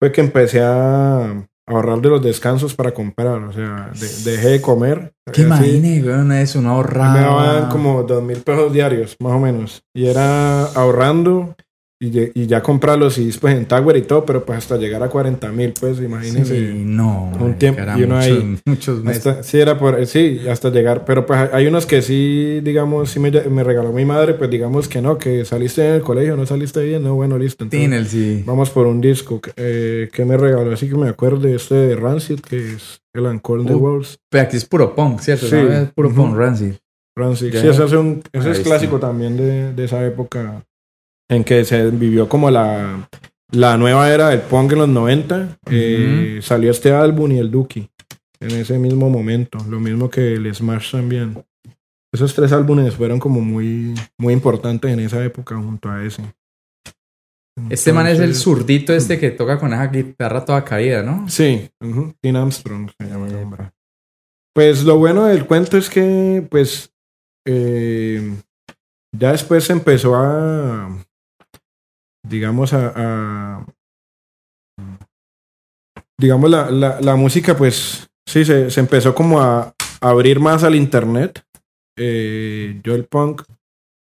fue que empecé a ahorrar de los descansos para comprar. O sea, de- dejé de comer.
¿Qué
Así,
imagine, weón? Es una
me daban como dos mil pesos diarios, más o menos. Y era ahorrando y, ya comprar los CDs pues en Tower y todo, pero pues hasta llegar a 40 mil, pues imagínense.
Sí, no.
Un tiempo, y uno
muchos,
ahí-
muchos meses.
Hasta- sí, era por, sí, hasta llegar, pero pues hay unos que sí, digamos, sí me, me regaló mi madre, pues digamos que no, que saliste en el colegio, no saliste bien, no, bueno, listo. entonces
Tiene el sí.
Vamos por un disco que, eh, que me regaló, así que me acuerdo de este de Rancid, que es el the
Uh,
Walls.
Pero aquí es puro punk, ¿cierto?
Sí.
¿no? Es puro punk Rancid.
Rancid. Sí, ese es, un, ese es clásico también de, de esa época en que se vivió como la, la nueva era del punk en los 90. Eh, salió este álbum y el Duki en ese mismo momento. Lo mismo que el Smash también. Esos tres álbumes fueron como muy, muy importantes en esa época junto a ese.
Este man es el zurdito este que toca con esa guitarra toda caída, ¿no?
Sí, ujú, Tim Armstrong se llama el hombre. Pues lo bueno del cuento es que, pues, eh, ya después se empezó a, digamos, a, a- digamos, la, la, la música, pues, sí, se, se empezó como a abrir más al internet. Eh, yo el punk,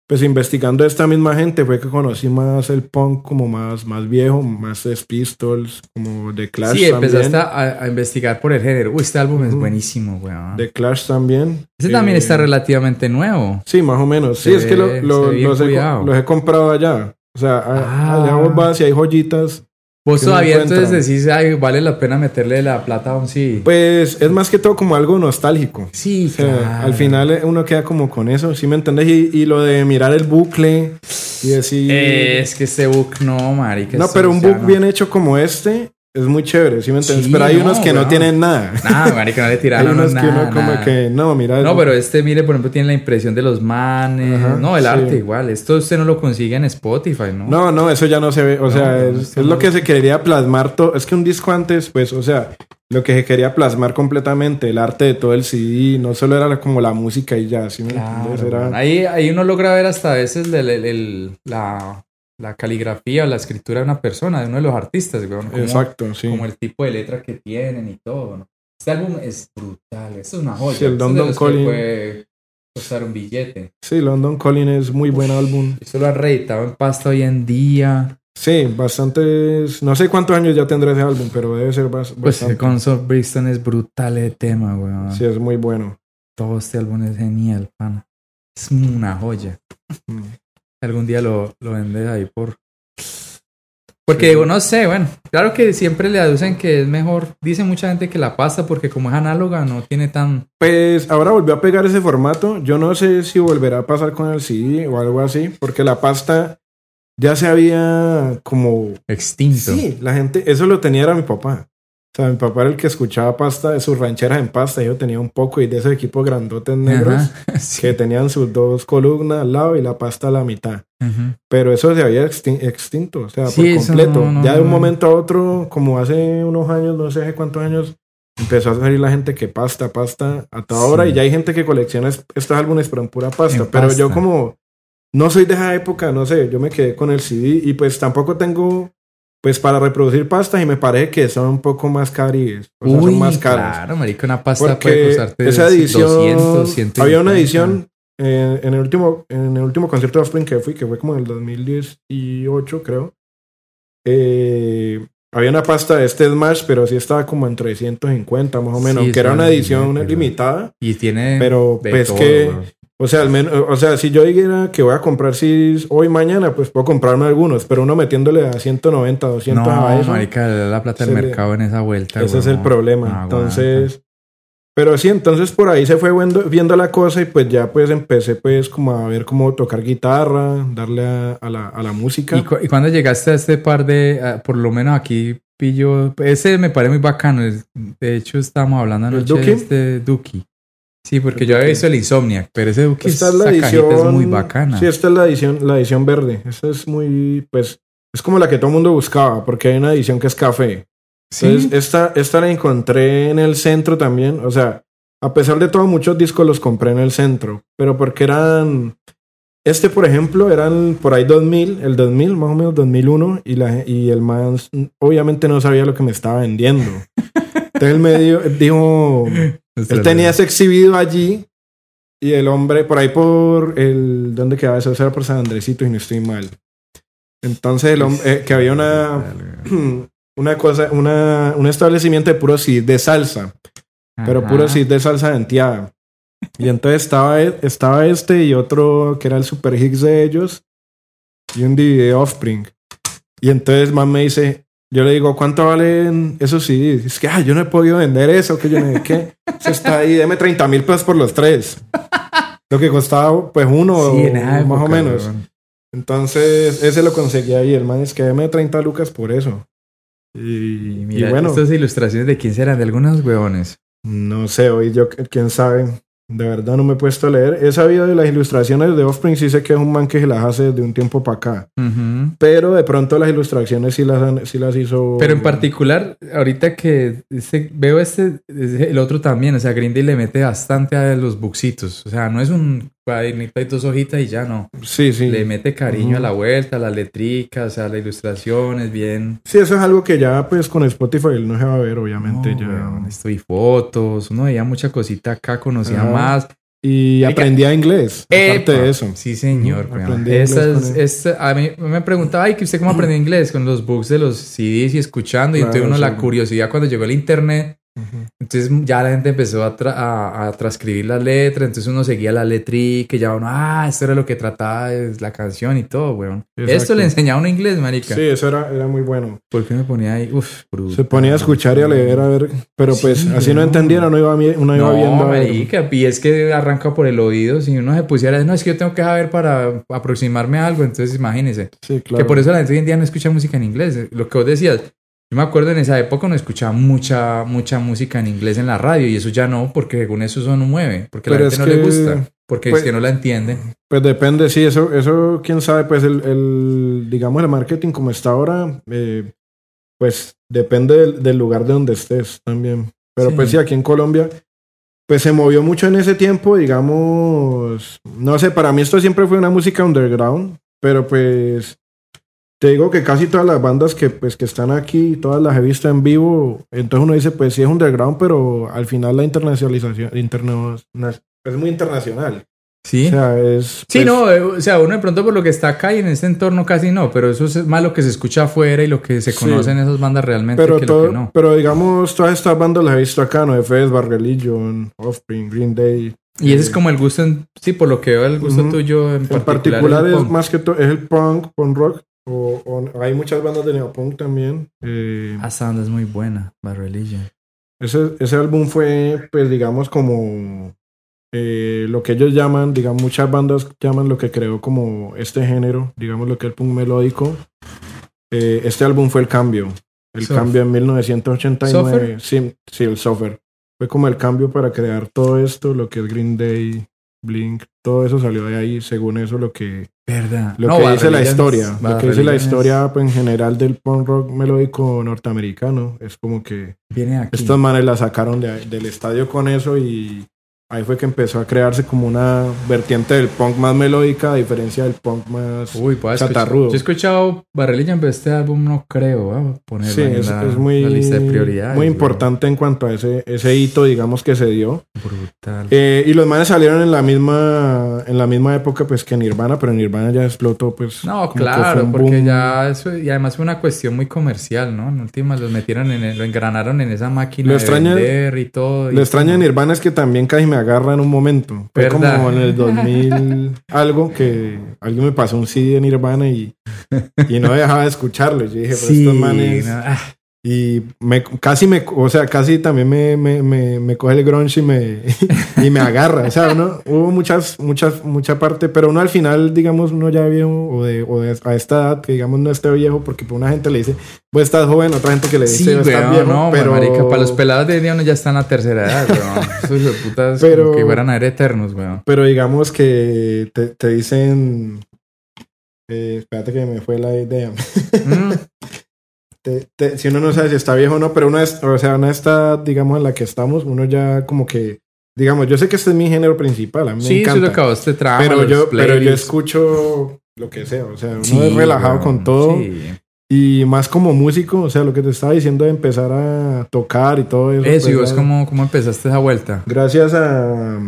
pues investigando a esta misma gente fue que conocí más el punk como más, más viejo, más Sex Pistols, como The Clash
sí, empezaste
también.
a, a investigar por el género. Uy, este álbum es buenísimo, weón.
The Clash también.
Este también
Eh,
está relativamente nuevo.
Sí, más o menos. Sí,
Se
es que lo- lo- los, he, los he comprado allá. O sea,
Ah.
allá vos vas y hay joyitas.
Vos todavía entonces decís, ay, vale la pena meterle la plata a un sí.
Pues es más que todo como algo nostálgico.
sí,
O sea,
claro.
al final eh, uno queda como con eso, ¿sí me entendés? Y, y lo de mirar el bucle y decir...
Eh, es que este book no, marica.
no, pero un book
no.
bien hecho como este es muy chévere, ¿sí me entiendes?
Sí,
pero hay
no,
unos que no tienen nada.
Nah, marica, no le
hay
tiraron
unos que
nada,
uno como
nada.
que, no, mira.
No, pero este, mire, por ejemplo, tiene la impresión de los manes.
Ajá,
no, el
sí.
arte igual. Esto usted no lo consigue en Spotify, ¿no?
No, no, eso ya no se ve. O sea, es, lo que se quería plasmar todo. Es que un disco antes, pues, o sea, lo que se quería plasmar completamente, el arte de todo el CD, no solo era como la música y ya, ¿sí me
Claro,
entiendes? Era-
ahí, ahí uno logra ver hasta a veces el- el- el- la, la caligrafía o la escritura de una persona, de uno de los artistas, weón. Como,
Exacto, sí.
como el tipo de letra que tienen y todo, ¿no? Este álbum es brutal, es una joya.
Sí, el
Esto
Don
es de
Don
los que
Calling.
puede costar un billete.
Sí, London Calling es muy buen álbum.
Esto lo han reeditado en pasta hoy en día.
Sí, bastantes. No sé cuántos años ya tendrá ese álbum, pero debe ser
Pues
bastante.
con Soul Brixton es brutal el tema, weón.
Sí, es muy bueno.
Todo este álbum es genial, pana. Es una joya. Algún día lo, lo vendes ahí por... Porque
Sí.
digo, no sé, bueno, claro que siempre le aducen que es mejor, dice mucha gente que la pasta porque como es análoga no tiene tan...
Pues ahora volvió a pegar ese formato. Yo no sé si volverá a pasar con el CD o algo así, porque la pasta ya se había como
Extinto.
Sí, la gente, eso lo tenía era mi papá. O sea, mi papá era el que escuchaba pasta de sus rancheras en pasta. Yo tenía un poco y de esos equipos grandotes negros
sí.
que tenían sus dos columnas al lado y la pasta a la mitad. Pero eso se había extin- extinto, o sea,
Sí,
por completo.
no, no,
ya de un momento a otro, como hace unos años, no sé hace cuántos años, empezó a salir la gente que pasta, pasta a toda
Sí.
hora y ya hay gente que colecciona es- estos álbumes pero en pura pasta.
En
Pero yo como no soy de esa época, no sé, yo me quedé con el CD y pues tampoco tengo pues para reproducir pastas y me parece que son un poco más caríes, o sea,
Uy,
son más caros.
claro, marica, una pasta puede
Porque
costarte
esa edición,
200, 150.
había una edición eh, en el último en el último concierto de Offspring que fui, que fue como en el 2018 creo. eh, había una pasta de este Smash, pero sí estaba como en 350 más o menos,
Sí,
aunque era una edición limitada.
Y tiene...
Pero pues
todo,
que. O sea, al menos, o sea, si yo dijera que voy a comprar si hoy mañana, pues puedo comprarme algunos, pero uno metiéndole a 190, 200
No,
a eso.
marica, la plata del
le-
mercado en esa vuelta.
Ese es el problema.
No aguanta.
entonces, pero sí, entonces por ahí se fue viendo, viendo la cosa y pues ya pues empecé pues como a ver cómo tocar guitarra, darle a, a la, a la música.
¿Y, cu y cuando llegaste a este par de, ah, por lo menos aquí pillo, ese me parece muy bacano. De hecho, estábamos hablando
¿El
anoche
Duki?
de este Duki. Sí, porque yo había visto el Insomniac, pero ese Duki,
esta es la edición
es muy bacana.
Sí, esta es la edición, la edición verde. Esta es muy, pues, es como la que todo el mundo buscaba, porque hay una edición que es café.
Sí,
Entonces, esta, esta la encontré en el centro también. O sea, a pesar de todo, muchos discos los compré en el centro. Pero porque eran. Este, por ejemplo, eran por ahí 2000, el 2000, más o menos 2001. Y, la, y el man obviamente no sabía lo que me estaba vendiendo. Entonces él me dio- dijo. Él tenía ese exhibido allí. Y el hombre, por ahí por el. ¿Dónde quedaba eso? Eso era por San Andresito, y no estoy mal. Entonces, el hombre, eh, que había una una cosa, una, un establecimiento de puro CD de salsa, pero puro CD de salsa denteada. Y entonces estaba, e- estaba este y otro que era el Super Hits de ellos y un DVD de Offspring. Y entonces man me dice, yo le digo, ¿cuánto valen esos CDs? Es que, ah, yo no he podido vender eso, que yo sé qué. Eso está ahí, deme 30 mil pesos por los tres. Lo que costaba, pues uno,
Sí,
más o menos. Entonces, ese lo conseguí ahí. El man es que deme 30 lucas por eso. Y,
Y
y
mira,
bueno,
estas ilustraciones de quién serán, de algunos huevones.
no sé, hoy yo, quién sabe. De verdad no me he puesto a leer. He sabido de las ilustraciones de Offspring, sí sé que es un man que se las hace de un tiempo para acá. Pero de pronto las ilustraciones sí las, han- sí las hizo.
Pero en particular, ahorita que este- veo este, el otro también, o sea, Green Day le mete bastante a los buxitos. O sea, no es un cuadernito y dos hojitas y ya no.
Sí, sí.
Le mete cariño
Ujú.
a la vuelta, a las letricas, o sea, la ilustración es bien.
Sí, eso es algo que ya pues con Spotify no se va a ver, obviamente.
No,
ya.
weón, esto y fotos, uno veía mucha cosita acá, conocía
Ajá.
más.
Y aprendía inglés. Aparte
Epa,
de eso.
Sí, señor. Esas-
con él.
es- a mí me preguntaba, ay, usted cómo aprendió inglés con los books de los CDs y escuchando. y
Claro,
entonces uno
sí.
la curiosidad cuando llegó el internet.
Ujú.
Entonces ya la gente empezó a, tra- a, a transcribir las letras. Entonces uno seguía la letrica y ya uno, ah, esto era lo que trataba de la canción y todo, weón.
Exacto.
Esto le enseñaba uno inglés, marica.
Sí, eso era, era muy bueno.
¿Por qué me ponía ahí? Uf, brutal.
Se ponía a escuchar y a leer, a ver. Pero pues
Sí,
así no
no.
entendiera, uno iba, uno iba
No,
viendo.
marica, y es que arranca por el oído. Si uno se pusiera, no, es que yo tengo que saber para aproximarme a algo. Entonces imagínese.
Sí, claro.
Que por eso la gente hoy en día no escucha música en inglés. Lo que vos decías, Yo me acuerdo en esa época uno escuchaba mucha, mucha música en inglés en la radio y eso ya no, porque según eso eso no mueve, porque a la
Pero
gente no le gusta, porque
pues,
es que no la entienden.
Pues depende, sí, eso, eso quién sabe, pues el, el digamos, el marketing como está ahora, eh, pues depende del, del lugar de donde estés también. Pero
Sí.
pues sí, aquí en Colombia, pues se movió mucho en ese tiempo, digamos, no sé, para mí esto siempre fue una música underground, pero pues te digo que casi todas las bandas que pues que están aquí, todas las he visto en vivo, entonces uno dice, pues sí es underground, pero al final la internacionalización, interna- es muy internacional.
Sí.
O sea, es...
Sí,
pues,
no, eh, o sea, uno de pronto por lo que está acá y en este entorno casi no, pero eso es más lo que se escucha afuera y lo que se
Sí.
conoce en esas bandas realmente
Pero,
que
todo,
lo que no.
pero digamos, todas estas bandas las he visto acá, ¿no? FS, Bad Religion, Offspring, Green Day.
Y ese es
eh,
como el gusto, en- sí, por lo que veo, el gusto
Ujú.
tuyo en
En
particular.
particular
el
es
punk.
más que todo, es el punk, punk rock. O, o- hay muchas bandas de neopunk también. Eh,
Ah, esa banda es muy buena, Bad Religion.
ese, ese álbum fue, pues digamos, como eh, lo que ellos llaman, digamos, muchas bandas llaman lo que creó como este género, digamos, lo que es el punk melódico. Eh, este álbum fue el cambio. El cambio en 1989.
¿Surfer?
Sí, sí, el Software. Fue como el cambio para crear todo esto, lo que es Green Day, Blink, todo eso salió de ahí, según eso lo que,
Verdad.
lo
No,
que dice la historia. Lo que dice la historia pues, en general del punk rock melódico norteamericano. Es como que
Viene aquí.
estos manes la sacaron de del estadio con eso y ahí fue que empezó a crearse como una vertiente del punk más melódica a diferencia del punk más...
Uy,
chatarrudo.
Yo he escuchado Religion, pero este álbum no creo. A ponerlo
Sí,
en
es,
la,
es muy,
la lista de prioridades.
muy importante en cuanto a ese, ese hito, digamos, que se dio.
Brutal.
Eh, y los manes salieron en la misma en la misma época pues que Nirvana, pero Nirvana ya explotó pues.
No, claro, porque
boom.
ya eso, y además fue una cuestión muy comercial, ¿no? En últimas los metieron en el- lo engranaron en esa máquina
Lo
de
extraña-
vender y todo. y
Lo extraño de Nirvana es que también casi me agarra en un momento. Fue
¿Verdad?
como en el 2000 algo que alguien me pasó un CD de Nirvana y, y no dejaba de escucharlo. Yo dije, pero
Sí,
estos manes...
no, ah,
Y me, casi me, o sea, casi también me, me, me, me coge el grunge y me, y me agarra. O sea, uno, hubo muchas, muchas, mucha parte, pero uno al final, digamos, uno ya viejo o de, o de a esta edad, que digamos no esté viejo, porque por una gente le dice, vos estás joven, otra gente que le dice,
Sí,
vos estás viejo,
no,
pero...
marica, para los pelados de día uno ya está en la tercera edad, weón. Esos putas
Pero-
como que fueran a ser eternos, weón.
Pero digamos que te, te dicen... eh, espérate que me fue la idea.
Mm,
Te- te- si uno no sabe si está viejo o no, pero uno es, o sea, una está, digamos, en la que estamos, uno ya como que, digamos, yo sé que este es mi género principal, a mí me
sí, eso
encanta.
es lo que a vos te trama,
pero yo, pero yo escucho lo que sea, o sea, uno
Sí,
es relajado con todo
sí.
y más como músico, o sea, lo que te estaba diciendo de empezar a tocar y todo eso.
Eso, y
pues,
vos cómo, cómo empezaste esa vuelta.
Gracias a,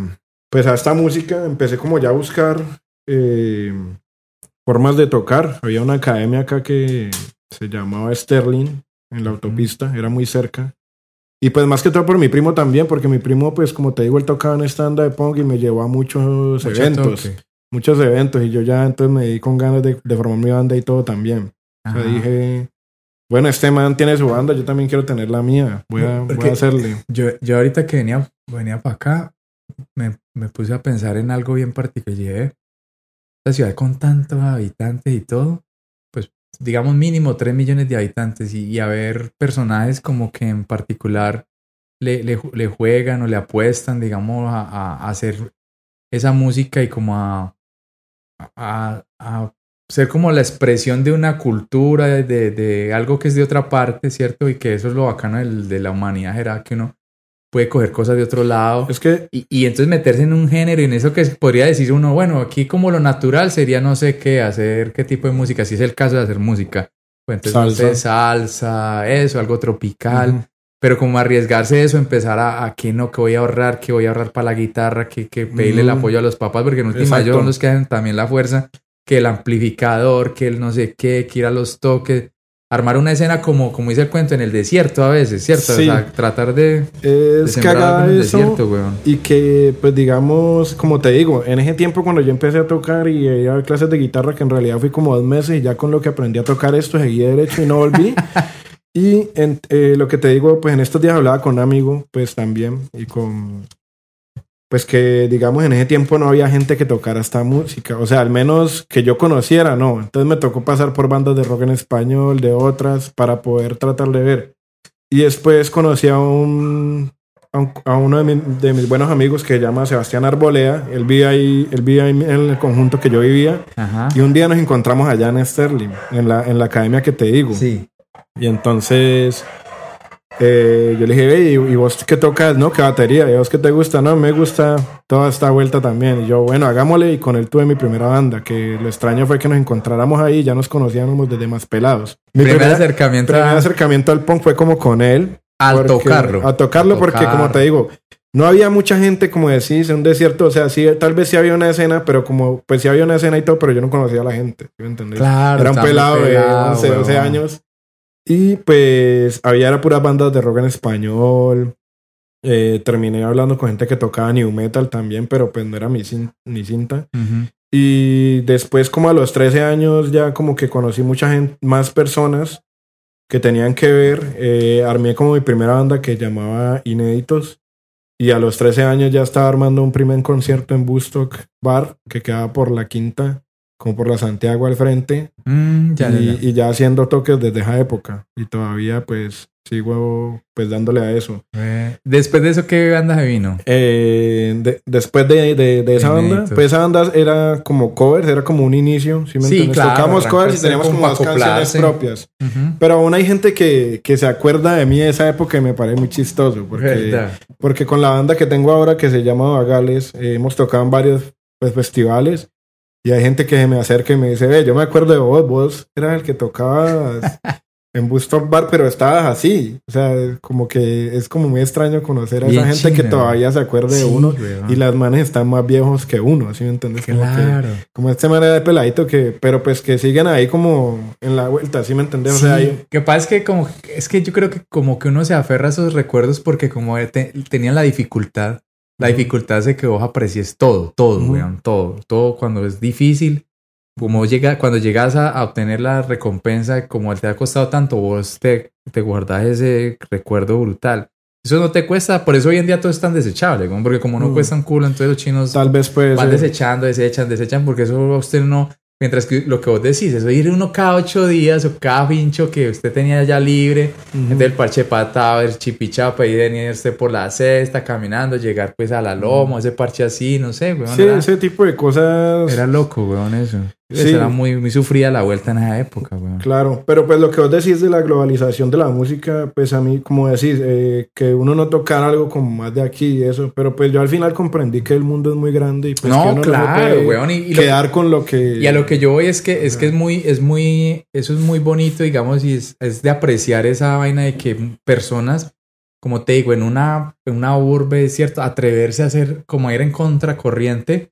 pues a esta música empecé como ya a buscar eh, formas de tocar. Había una academia acá que se llamaba Sterling en la autopista, era muy cerca. Y pues más que todo por mi primo también, porque mi primo, pues como te digo, él tocaba en esta banda de punk y me llevó a muchos
Mucho
eventos,
toque.
muchos eventos. Y yo ya entonces me di con ganas de, de formar mi banda y todo también. O sea, dije, bueno, este man tiene su banda, yo también quiero tener la mía, voy a, voy a hacerle.
Yo, yo ahorita que venía, venía para acá, me, me puse a pensar en algo bien particular. Esta ciudad con tantos habitantes y todo, digamos mínimo 3 millones de habitantes y, y a ver personajes como que en particular le, le, ju- le juegan o le apuestan, digamos, a, a- hacer esa música y como a, a, ser como la expresión de una cultura, de, de algo que es de otra parte, ¿cierto? Y que eso es lo bacano del- de la humanidad, era que uno puede coger cosas de otro lado.
Es que
Y, y entonces meterse en un género y en eso que podría decir uno, bueno, aquí como lo natural sería no sé qué, hacer qué tipo de música, si es el caso de hacer música. Pues entonces, no sé, salsa, eso, algo tropical. Pero como arriesgarse eso, empezar a, a que no, que voy a ahorrar, que voy a ahorrar para la guitarra, que, que pedirle el
Ujú.
apoyo a los papás, porque en última
Exacto.
ellos son los que hacen también la fuerza, que el amplificador, que el no sé qué, que ir a los toques, armar una escena como, como dice el cuento, en el desierto a veces, ¿cierto?
Sí.
O sea, tratar de, de
es haga
en el
eso
desierto, weón.
y que, pues digamos, como te digo, en ese tiempo cuando yo empecé a tocar y a a clases de guitarra, que en realidad fui como dos meses y ya con lo que aprendí a tocar esto seguí derecho y no volví. y en, eh, lo que te digo, pues en estos días hablaba con un amigo, pues también, y con... pues que digamos en ese tiempo no había gente que tocara esta música, o sea, al menos que yo conociera, no. Entonces me tocó pasar por bandas de rock en español, de otras, para poder tratar de ver. Y después conocí a un, a, uno de, mis buenos amigos que se llama Sebastián Arbolea. Él vive ahí, él vive ahí en el conjunto que yo vivía. Y un día nos encontramos allá en Sterling, en la, en la academia que te digo.
Sí.
Y entonces eh, yo le dije, ¿y, vos qué tocas? ¿No? ¿Qué batería? ¿Y vos qué te gusta? No, me gusta toda esta vuelta también. Y yo, bueno, hagámosle. Y con él tuve mi primera banda, que lo extraño fue que nos encontráramos ahí, ya nos conocíamos desde más pelados.
Mi primer, acercamiento,
primer acercamiento al punk fue como con él.
Al tocarlo.
A tocarlo, porque como te digo, no había mucha gente, como decís, en un desierto. O sea, sí, tal vez sí había una escena, pero como, pues sí había una escena y todo, pero yo no conocía a la gente. ¿Me entendés?
Claro.
Era un pelado, de 11, 12 años. Y pues había puras bandas de rock en español. Eh, terminé hablando con gente que tocaba new metal también, pero pues no era mi, mi cinta. Y después, como a los 13 años, ya como que conocí mucha gente, más personas que tenían que ver. Eh, armé como mi primera banda que llamaba Inéditos. Y a los 13 años ya estaba armando un primer concierto en Bustock Bar, que quedaba por la quinta como por la Santiago al frente.
Mm,
y, ya, haciendo toques desde esa época. Y todavía pues sigo pues dándole a eso.
Eh, después de eso, ¿qué banda se vino?
Eh, después de, de, esa banda, pues esa banda era como covers, era como un inicio, ¿sí me sí, Tocamos covers y teníamos como, canciones propias. Pero aún hay gente que, que, se acuerda de mí de esa época y me parece muy chistoso porque, porque con la banda que tengo ahora que se llama Vagales, eh, hemos tocado en varios pues, festivales y hay gente que me acerca y me dice, ve, yo me acuerdo de vos, vos eras el que tocabas en Bustop Bar, pero estabas así. O sea, como que es como muy extraño conocer a esa gente que todavía se acuerde de uno y las manes están más viejos que uno, ¿sí me entiendes?
Claro.
Como, este manera de peladito que, pero pues que siguen ahí como en la vuelta, ¿sí me entiendes? O sea, ahí...
que pasa es que como, es que yo creo que como que uno se aferra a esos recuerdos porque como tenían la dificultad la dificultad es que vos aprecies todo, todo, weón, todo. Todo cuando es difícil. Como llega, cuando llegas a, obtener la recompensa, como te ha costado tanto, vos te, te guardas ese recuerdo brutal. Eso no te cuesta, por eso hoy en día todo es tan desechable, porque como no mm. cuesta un culo, entonces los chinos
Tal vez pues,
van desechando, desechan, desechan, porque eso a usted no, Mientras que lo que vos decís, eso ir uno cada ocho días o cada pincho que usted tenía ya libre, del parche patado, el chipichapa y venir usted por la cesta, caminando, llegar pues a la loma, ese parche así, no sé, weón.
Sí, ese tipo de cosas.
Era loco, weón, eso. Sí. Era muy, muy sufrida la vuelta en esa época, weón.
Claro, pero pues lo que vos decís de la globalización de la música, pues a mí, como decís, eh, que uno no tocar algo como más de aquí y eso, pero pues yo al final comprendí que el mundo es muy grande y pues
no,
que uno
claro,
no
weón, y,
quedar con lo que...
Y a lo que yo voy es que es, que es muy, es muy, eso es muy bonito, digamos, y es, es de apreciar esa vaina de que personas como te digo, en una, en una urbe, ¿cierto? Atreverse a hacer como ir en contracorriente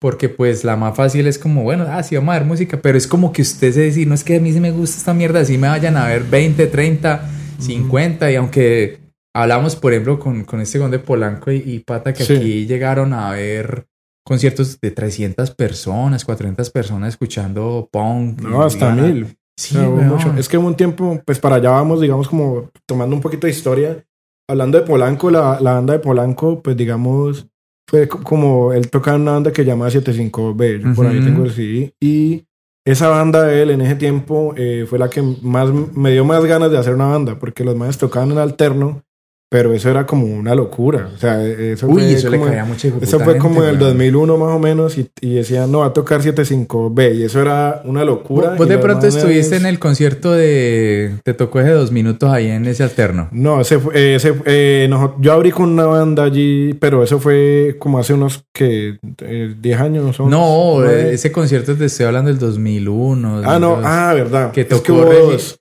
porque pues la más fácil es como, bueno, ah, sí, vamos a ver música, pero es como que usted se dice, no es que a mí sí me gusta esta mierda, así me vayan a ver 20, 30, 50, y aunque hablamos, por ejemplo, con, con este de Polanco y, Pata, que aquí llegaron a ver conciertos de 300 personas, 400 personas escuchando punk.
No, hasta mil.
Sí,
mucho. Es que hubo un tiempo, pues para allá vamos, digamos, como tomando un poquito de historia. Hablando de Polanco, la, la banda de Polanco, pues digamos, fue como él tocaba en una banda que llamaba 75B, por ahí tengo el CD, y esa banda de él en ese tiempo eh, fue la que más me dio más ganas de hacer una banda, porque los más tocaban en alterno pero eso era como una locura. O sea, eso
Uy,
fue
eso
como,
le caía mucho
Eso fue como en el 2001 más o menos y, y decía, no, va a tocar 75B y eso era una locura.
¿Vos, de pronto estuviste en el concierto de... Te tocó ese dos minutos ahí en ese alterno?
No, ese, ese eh, no, yo abrí con una banda allí, pero eso fue como hace unos que 10 eh, años.
no, ese concierto te estoy hablando del 2001.
Ah, no, ah, verdad.
Que tocó,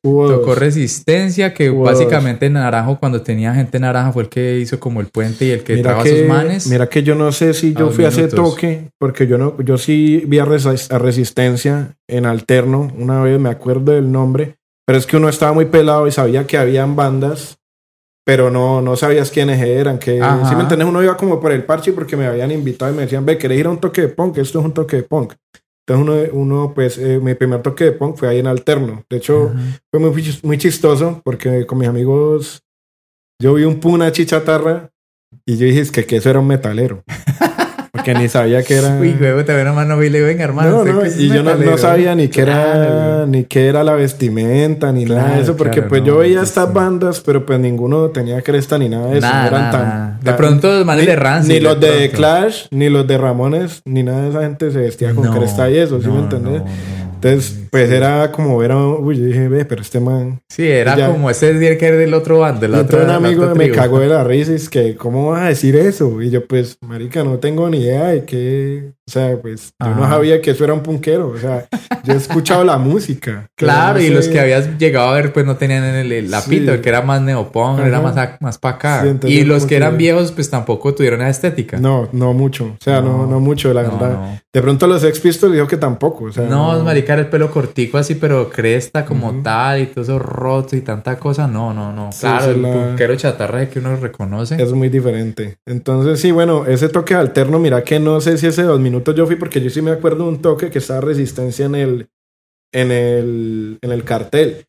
tocó Resistencia, que básicamente en Naranjo cuando tenía gente Naranja fue el que hizo como el puente y el que trajo sus manes.
Mira que yo no sé si yo fui a ese toque, porque yo no, yo sí vi a, Resistencia en alterno, una vez me acuerdo del nombre, pero es que uno estaba muy pelado y sabía que habían bandas, pero no, no sabías quiénes eran, que si me entendés, uno iba como por el parche porque me habían invitado y me decían, ve, ¿querés ir a un toque de punk? Esto es un toque de punk. Entonces uno, uno pues, eh, mi primer toque de punk fue ahí en alterno. De hecho, fue muy, muy chistoso porque con mis amigos yo vi un puna chichatarra Y yo dije, es que, que eso era un metalero. Porque ni sabía que era.
Uy, huevo, te ven mano y le venga, hermano.
No, no, y yo no, no, sabía ni qué era, ni qué era la vestimenta, ni nada de eso, porque pues yo veía estas bandas, pero pues ninguno tenía cresta ni nada de eso. no eran tan,
De pronto los manes de Rancid.
Ni los de, Clash, ni los de Ramones, ni nada de esa gente se vestía con cresta y eso, ¿sí me entendés? Entonces, pues era como ver a. Uy, yo dije, ve, pero este man.
Sí, era como ese día que era del otro bando. Del otro,
un amigo me cagó de la risa y es que, ¿cómo vas a decir eso? Y yo, pues, marica, no tengo ni idea de qué. O sea, pues, yo no sabía que eso era un punquero. O sea, yo he escuchado la música.
Claro, y los que habías llegado a ver, pues no tenían el, el la pinta, que era más neopong, era más, más para acá. y los que eran viejos, pues tampoco tuvieron esa estética.
No, no mucho. O sea, no, no, mucho, la verdad. De pronto los Ex Pistols dijo que tampoco. O sea,
no, marica, el pelo cortico así, pero cresta como tal y todo eso roto y tanta cosa. No, no, no. claro, el punquero chatarra que uno reconoce.
Es muy diferente. Entonces, sí, bueno, ese toque alterno, mira que no sé si ese dos minutos yo fui porque yo sí me acuerdo de un toque que estaba resistencia en el en el, en el cartel.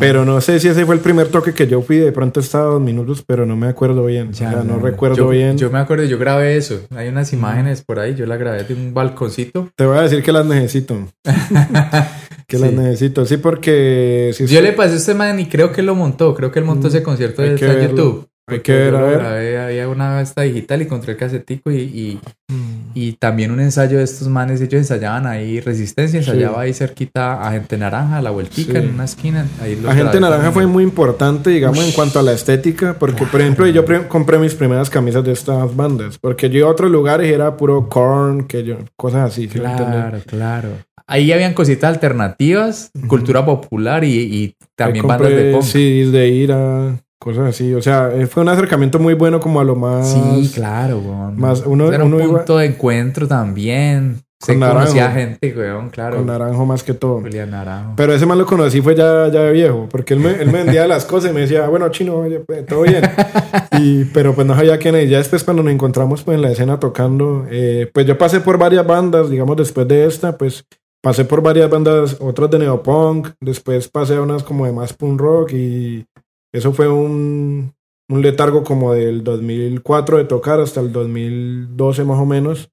Pero no sé si ese fue el primer toque que yo fui. De pronto estaba dos minutos, pero no me acuerdo bien. o sea, no, recuerdo bien.
Yo me acuerdo, yo grabé eso. Hay unas imágenes por ahí. Yo la grabé de un balconcito.
Te voy a decir que las necesito. que las necesito. Sí, porque.
yo le pasé a este man y creo que lo montó. Creo que él montó ese concierto de YouTube.
Hay que ver, a ver.
había una esta digital y encontré el casetico y, mm. y, también un ensayo de estos manes. Ellos ensayaban ahí Resistencia, ensayaba ahí cerquita a Gente Naranja, a la vueltica en una esquina. Ahí
Gente Naranja fue muy importante, digamos, en cuanto a la estética, porque, por ejemplo, yo compré mis primeras camisas de estas bandas, porque yo iba a otros lugares y era puro corn, que yo, cosas así.
Claro, claro. Ahí habían cositas alternativas, cultura popular y, y también bandas de punk.
Sí, de ir a cosas así. O sea, eh, fue un acercamiento muy bueno como a lo más...
Sí, claro,
Más uno,
Era un punto de encuentro también. Se conocía gente, weón, claro.
Con Naranjo más que todo.
Julián Naranjo.
Pero ese man lo conocí fue ya, ya de viejo, porque él me, él me vendía las cosas y me decía, bueno, chino, pues, todo bien. y, pero pues no sabía quién es. Ya después cuando nos encontramos pues, en la escena tocando, eh, pues yo pasé por varias bandas, digamos, después de esta, pues pasé por varias bandas, otras de neopunk, después pasé a unas como de más punk rock y eso fue un, un letargo como del 2004 de tocar hasta el 2012 más o menos.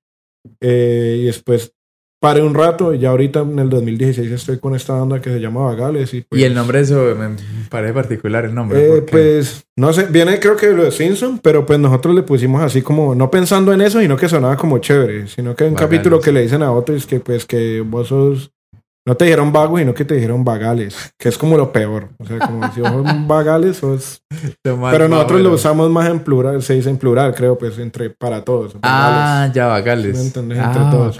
Eh, y después paré un rato y ya ahorita en el 2016 estoy con esta banda que se llama Vagales. Y,
pues, ¿Y el nombre eso me parece particular el nombre.
Eh, pues no sé, viene creo que lo de Simpson, pero pues nosotros le pusimos así como, no pensando en eso, sino que sonaba como chévere, sino que hay un capítulo que le dicen a otros que pues que vos sos no te dijeron vagos, sino que te dijeron vagales, que es como lo peor. O sea, como si vos vagales o Pero nosotros lo usamos más en plural, se dice en plural, creo, pues, entre para todos.
Ah, ya, vagales. ¿Me
entendés? Entre ah, todos.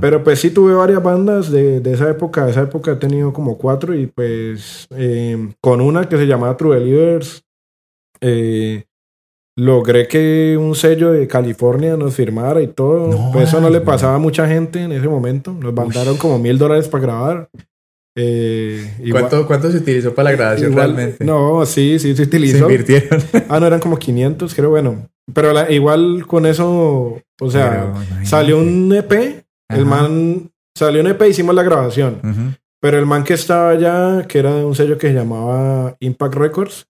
Pero pues sí tuve varias bandas de, de, esa época. De esa época he tenido como cuatro y pues eh, con una que se llamaba True Believers, eh, logré que un sello de California nos firmara y todo. pues eso no le pasaba a mucha gente en ese momento. Nos mandaron como mil dólares para grabar. Eh,
¿Cuánto, ¿Cuánto se utilizó para la grabación realmente?
No, sí, sí se utilizó.
Se invirtieron.
ah, no, eran como 500, creo, bueno. Pero igual con eso, o sea, salió un EP, el man, salió un EP, hicimos la grabación. Pero el man que estaba allá, que era de un sello que se llamaba Impact Records,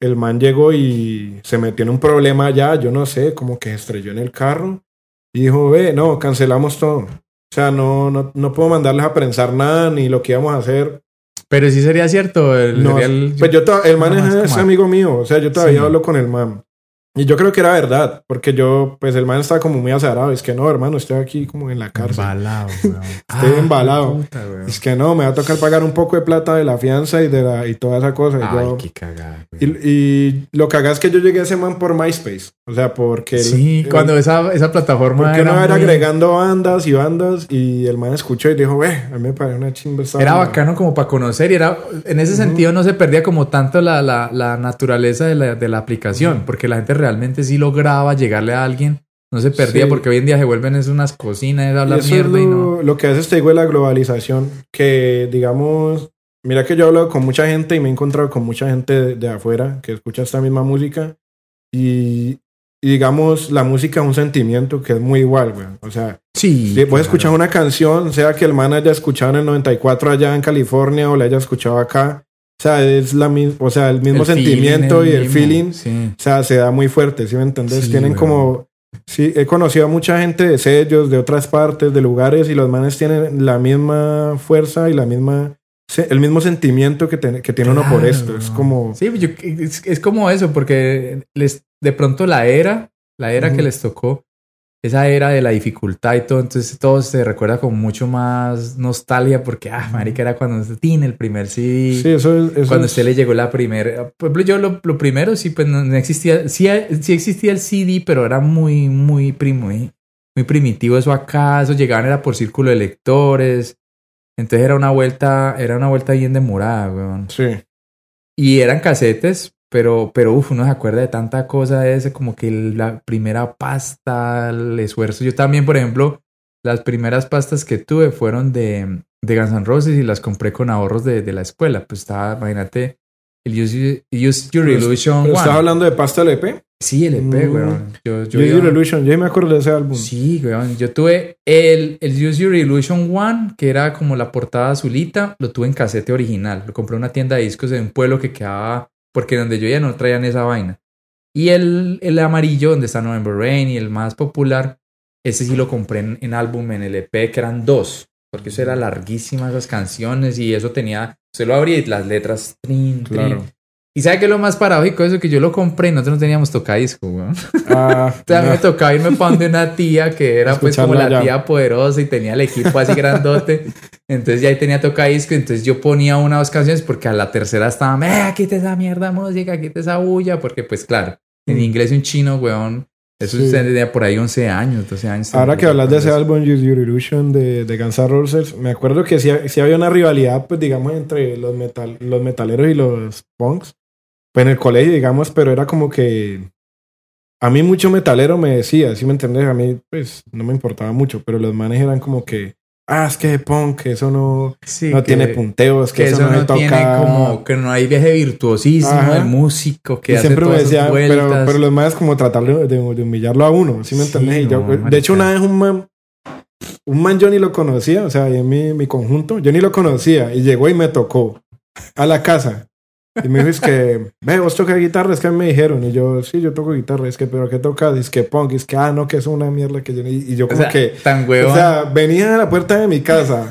el man llegó y se metió en un problema allá, yo no sé, como que estrelló en el carro y dijo, ve, no, cancelamos todo. O sea, no, no, no puedo mandarles a prensar nada ni lo que íbamos a hacer.
Pero sí sería cierto. El,
pues yo el man es, amigo mío, o sea, yo todavía hablo con el man. Y yo creo que era verdad, porque yo, pues el man estaba como muy azarado. Es que no, hermano, estoy aquí como en la cárcel.
Embalado,
Estoy ah, embalado. es que no, me va a tocar pagar un poco de plata de la fianza y de la, y toda esa cosa.
Ay, qué cagada.
Y, y, lo cagada es que yo llegué a ese man por MySpace. O sea, porque...
Sí, cuando esa, esa plataforma
Porque era no era agregando bandas y bandas y el man escuchó y dijo, ve, a mí me parece una chimba
Era bacano como para conocer y era... En ese sentido no se perdía como tanto la, la, la naturaleza de la, de la aplicación, porque la gente realmente sí lograba llegarle a alguien. No se perdía porque hoy en día se vuelven es unas cocinas, hablar mierda y no...
Lo que hace te digo de la globalización, que digamos... Mira que yo hablo con mucha gente y me he encontrado con mucha gente de, de afuera que escucha esta misma música y y digamos, la música es un sentimiento que es muy igual, güey. O sea,
sí,
si puedes escuchar una canción, sea que el man haya escuchado en el 94 allá en California o la haya escuchado acá, sea, es la o sea, el mismo
El feeling,
sentimiento
el
y el
mismo,
feeling,
sí.
o sea, se da muy fuerte, ¿sí me entendés?
Sí,
Tienen
weón.
como, sí, he conocido a mucha gente de sellos, de otras partes, de lugares, y los manes tienen la misma fuerza y la misma, el mismo sentimiento que, ten- que tiene uno por
Claro,
esto. Es como,
Sí, yo- es, es como eso, porque les, de pronto la era, la era
Ujú.
que les tocó, esa era de la dificultad y todo, entonces todo se recuerda con mucho más nostalgia, porque, ah, marica, era cuando usted tiene el primer CD,
sí, eso es, eso
cuando
es-
usted le llegó la primera. Por ejemplo, yo lo, lo primero sí, pues no, existía, sí, sí existía el CD, pero era muy, muy, primo, muy, muy primitivo eso acá, eso llegaban era por círculo de lectores, entonces era una vuelta, era una vuelta bien demorada, weón.
sí.
Y eran casetes, pero, pero uff, uno se acuerda de tanta cosa de ese, como que la primera pasta, el esfuerzo. Yo también, por ejemplo, las primeras pastas que tuve fueron de, de Guns N' Roses y las compré con ahorros de, de la escuela. Pues estaba, imagínate, el Use, Use Your Illusion One.
hablando de Pasta LP.
Sí, el EP,
Mm.
weón. Yo, yo
Use Your Illusion, yo me acuerdo de ese álbum.
Sí, weón. Yo tuve el, el Use Your Illusion One, que era como la portada azulita, lo tuve en casete original. Lo compré en una tienda de discos de un pueblo que quedaba, porque donde yo ya no traían esa vaina. Y el, el amarillo, donde está November Rain y el más popular, ese sí lo compré en, en álbum, en el EP, que eran dos. Porque eso era larguísimas esas canciones y eso tenía, se lo abrí y las letras, trin, trin.
Claro.
Y sabe que lo más paradójico de eso que yo lo compré y nosotros no teníamos tocadisco, weón.
Ah,
O sea, a mí me tocaba irme para donde una tía que era pues como la
ya.
tía poderosa y tenía el equipo así grandote. Entonces ya ahí tenía tocadisco. Entonces yo ponía una o dos canciones porque a la tercera estaba, eh, quita esa mierda música, quita esa bulla. Porque pues claro, en
Mm.
inglés y un chino, weón. Eso
Sí.
usted tenía por ahí 11 años, 12 años.
Ahora que hablas de ese álbum Use Your Illusion de, de Guns N' Roses, me acuerdo que sí, sí había una rivalidad, pues digamos, entre los, metal, los metaleros y los punks. Pues en el colegio, digamos, pero era como que a mí mucho metalero me decía, ¿sí me entendés? A mí, pues, no me importaba mucho, pero los manes eran como que, ah, es que punk, eso no,
sí,
no
que-
tiene punteos, que,
Que
eso,
eso
no,
no
toca.
tiene como, que no hay viaje virtuosísimo
Ajá.
músico que
y
hace
siempre me
todas
decía, pero, pero los manes como tratar de, humillarlo a uno, ¿sí me
Sí,
entendés? Y yo-
no,
de hecho, una vez un man, un man yo ni lo conocía, o sea, en mi, mi conjunto, yo ni lo conocía, y llegó y me tocó a la casa. Y me dijo, es que, ve, vos tocas guitarra, es que me dijeron. Y yo, sí, yo toco guitarra, es que, pero ¿qué tocas? Es que punk, es que, ah, no, que es una mierda que yo... Y y yo
O
como
sea,
que,
tan huevón.
o sea, venía a la puerta de mi casa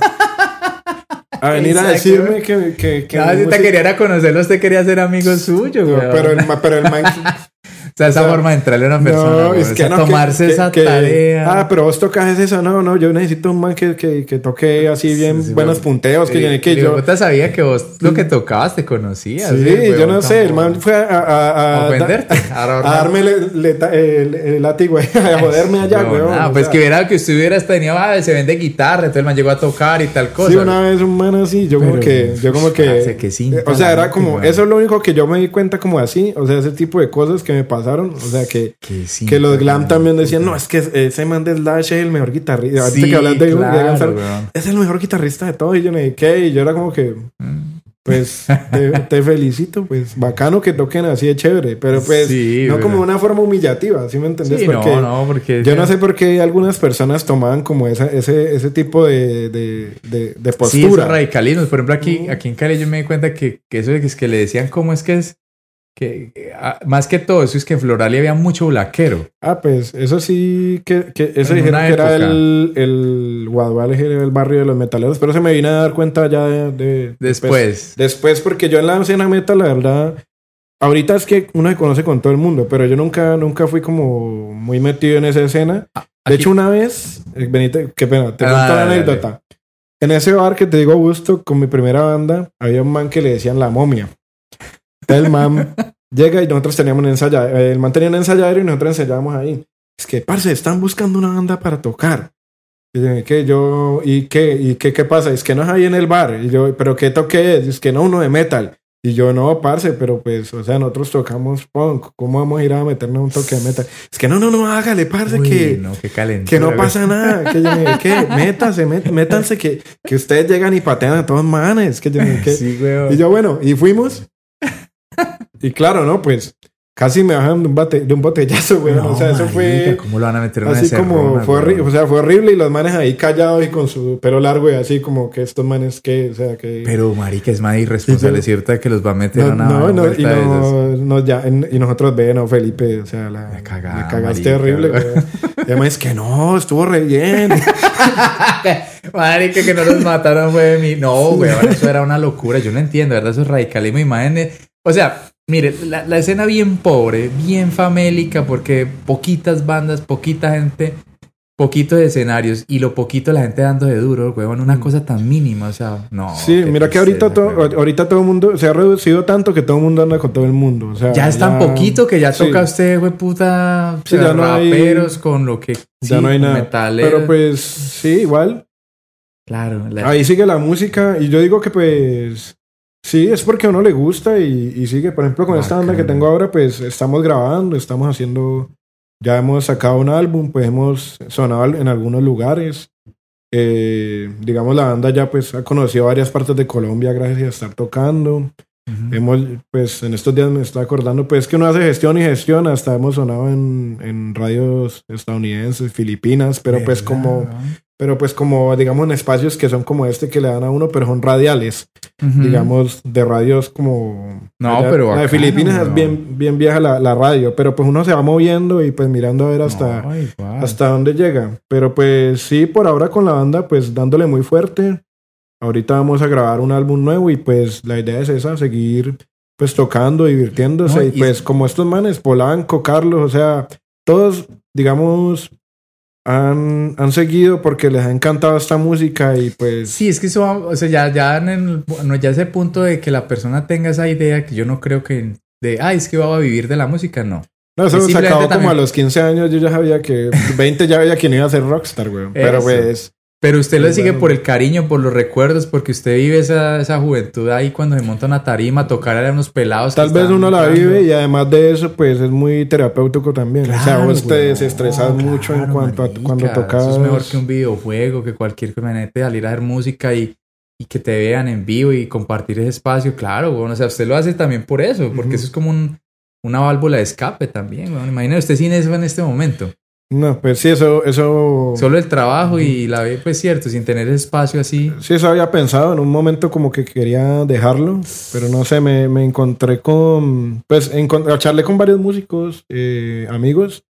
a venir a decirme que... que, que
no, si te quería conocerlo, usted quería ser amigo suyo,
No, pero el, pero el man
sea, esa
o sea,
forma de entrarle a una persona.
No, es
o
que
sea,
no,
tomarse
que-
esa
que-
tarea.
Ah, pero vos tocas eso. No, no, yo necesito un man que, que, que toque así bien
Sí, sí,
buenos punteos. Que,
Eh,
que yo.
puta sabía que vos lo que tocabas te conocías.
Sí,
weón,
yo no sé. El man fue a, a, a-
a
a- a darme el, látigo, a joderme allá,
Weón,
weón.
Ah, pues que hubiera que usted hubiera tenido, ah, se vende guitarra, entonces el man llegó a tocar y tal cosa.
Sí, una vez un man así, yo como que, yo como que, eh, o sea, era como, eso es lo único que yo me di cuenta como así, o sea, ese tipo de cosas que me pasaron, o sea, que,
Que, sí,
los glam también decían, no, es que ese man de Slash es el mejor guitarrista, ahorita
Sí,
que de,
claro,
es el mejor guitarrista de todos, y yo me dije, ¿qué? Y yo era como que,
Mm.
pues, te, te felicito, pues, bacano que toquen así de chévere, pero pues,
Sí,
no como una forma humillativa, ¿sí me entendés?
Sí,
Porque
no, no, porque...
yo no sé por qué algunas personas tomaban como esa, ese, ese tipo de, de, de, de
Sí,
postura.
esos radicalismos. Por ejemplo, aquí, aquí en Cali yo me di cuenta que, que eso de que, es que le decían cómo es que es... Que, que, ah, más que todo eso es que en Floralia había mucho blaquero.
Ah, pues eso sí, que, que eso dijeron que era el, el Guaduales, era el barrio de los metaleros, pero se me vino a dar cuenta ya de... de-
Después.
Después, porque yo en la escena metal, la verdad, ahorita es que uno se conoce con todo el mundo, pero yo nunca, nunca fui como muy metido en esa escena. De
Aquí-
hecho, una vez, eh, Benito, qué pena, te
Ah,
cuento la anécdota. En ese bar que te digo, Gusto, con mi primera banda, había un man que le decían la momia. El man llega y nosotros teníamos un ensayadero. El man tenía un ensayadero y nosotros ensayábamos ahí. Es que, parce, están buscando una banda para tocar. Y yo, ¿qué? Yo, ¿y qué? ¿Y qué, qué pasa? Es que no es ahí en el bar. Y yo, ¿pero qué toque es? Es que no, uno de metal. Y yo, no, parce, pero pues, o sea, nosotros tocamos punk. ¿Cómo vamos a ir a meternos un toque de metal? Es que no, no, no, hágale, parce,
Uy,
que,
no,
que no pasa nada. Que yo, que métanse, mét- métanse, que, que ustedes llegan y patean a todos manes. Que yo, que,
Sí,
y yo, bueno, y fuimos. Y claro, ¿no? Pues casi me bajan de un, bate, de un botellazo, güey.
No,
o sea, eso
marica,
fue
¿Cómo lo van a meter en
así como fue horrible, o sea, fue horrible y los manes ahí callados y con su pelo largo y así como que estos manes que, o sea, que
Pero, marica, es más irresponsable,
yo-
¿cierto? Que los va a meter
no,
a una
no, no, y, no, no, ya, y nosotros ve, no, Felipe, o sea, la,
La cagada,
la cagaste
marica,
horrible,
güey.
güey. Y además es que no, estuvo re bien.
Marica, que no los mataron mí. No, weón, eso era una locura. Yo no entiendo, ¿verdad? Eso es radicalismo. Imagínate. O sea, mire, la, la escena bien pobre, bien famélica, porque poquitas bandas, poquita gente, poquitos escenarios y lo poquito la gente dando de duro, weón. Una cosa tan mínima, o sea, no.
Sí, mira que ahorita,
weón.
ahorita todo el mundo se ha reducido tanto que todo el mundo anda con todo el mundo. O sea,
Ya es tan poquito que ya
sí.
toca usted, güey, puta,
Sí, ya no hay-
raperos con lo que...
Ya
sí,
no hay nada.
metaleros.
Pero pues sí, igual.
Claro, la-
Ahí sigue la música y yo digo que pues sí, es porque a uno le gusta y, y sigue. Por ejemplo, con esta banda que tengo ahora, pues estamos grabando, estamos haciendo, ya hemos sacado un álbum, pues hemos sonado en algunos lugares. Eh, digamos, la banda ya pues ha conocido varias partes de Colombia gracias a estar tocando. Hemos, pues en estos días me está acordando, pues que uno hace gestión y gestión, hasta hemos sonado en, en radios estadounidenses, Filipinas, pero pues
¿Verdad,
como? Pero pues como digamos en espacios que son como este que le dan a uno, pero son radiales, digamos de radios como...
No,
allá-
pero
La de Filipinas es bien, bien vieja la, la radio, pero pues uno se va moviendo y pues mirando a ver hasta,
No,
hasta dónde llega. Pero pues sí, por ahora con la banda, pues dándole muy fuerte. Ahorita vamos a grabar un álbum nuevo y pues la idea es esa, seguir pues tocando, divirtiéndose.
No,
y,
y-
pues como estos manes, Polanco, Carlos, o sea, todos, digamos, han, han seguido porque les ha encantado esta música y pues...
Sí, es que eso, va- o sea, ya, ya en el, bueno, ya ese punto de que la persona tenga esa idea que yo no creo que de, ay, es que va a vivir de la música, no.
No, eso se acabó como a los 15 años, yo ya sabía que 20 ya veía quién iba a ser rockstar, güey. Pero pues...
Pero usted lo sigue por el cariño, por los recuerdos, porque usted vive esa, esa juventud ahí cuando se monta una tarima, tocar a unos pelados.
Tal vez uno la vive y además de eso, pues es muy terapéutico también. o sea,
Claro,
vos te
weón,
desestresas mucho en
claro,
cuanto a cuando tocas.
Eso es mejor que un videojuego, que cualquier. Imagínate salir a hacer música y, y que te vean en vivo y compartir ese espacio. Claro, bueno, o sea, usted lo hace también por eso, porque eso es como un- una válvula de escape también. Bueno, imagínate usted sin eso en este momento.
No, pues sí, eso, eso.
Solo el trabajo y la vida, pues cierto, sin tener espacio así.
Sí, eso había pensado en un momento como que quería dejarlo, pero no sé, me, me encontré con, pues, encont- charlé con varios músicos, eh, amigos,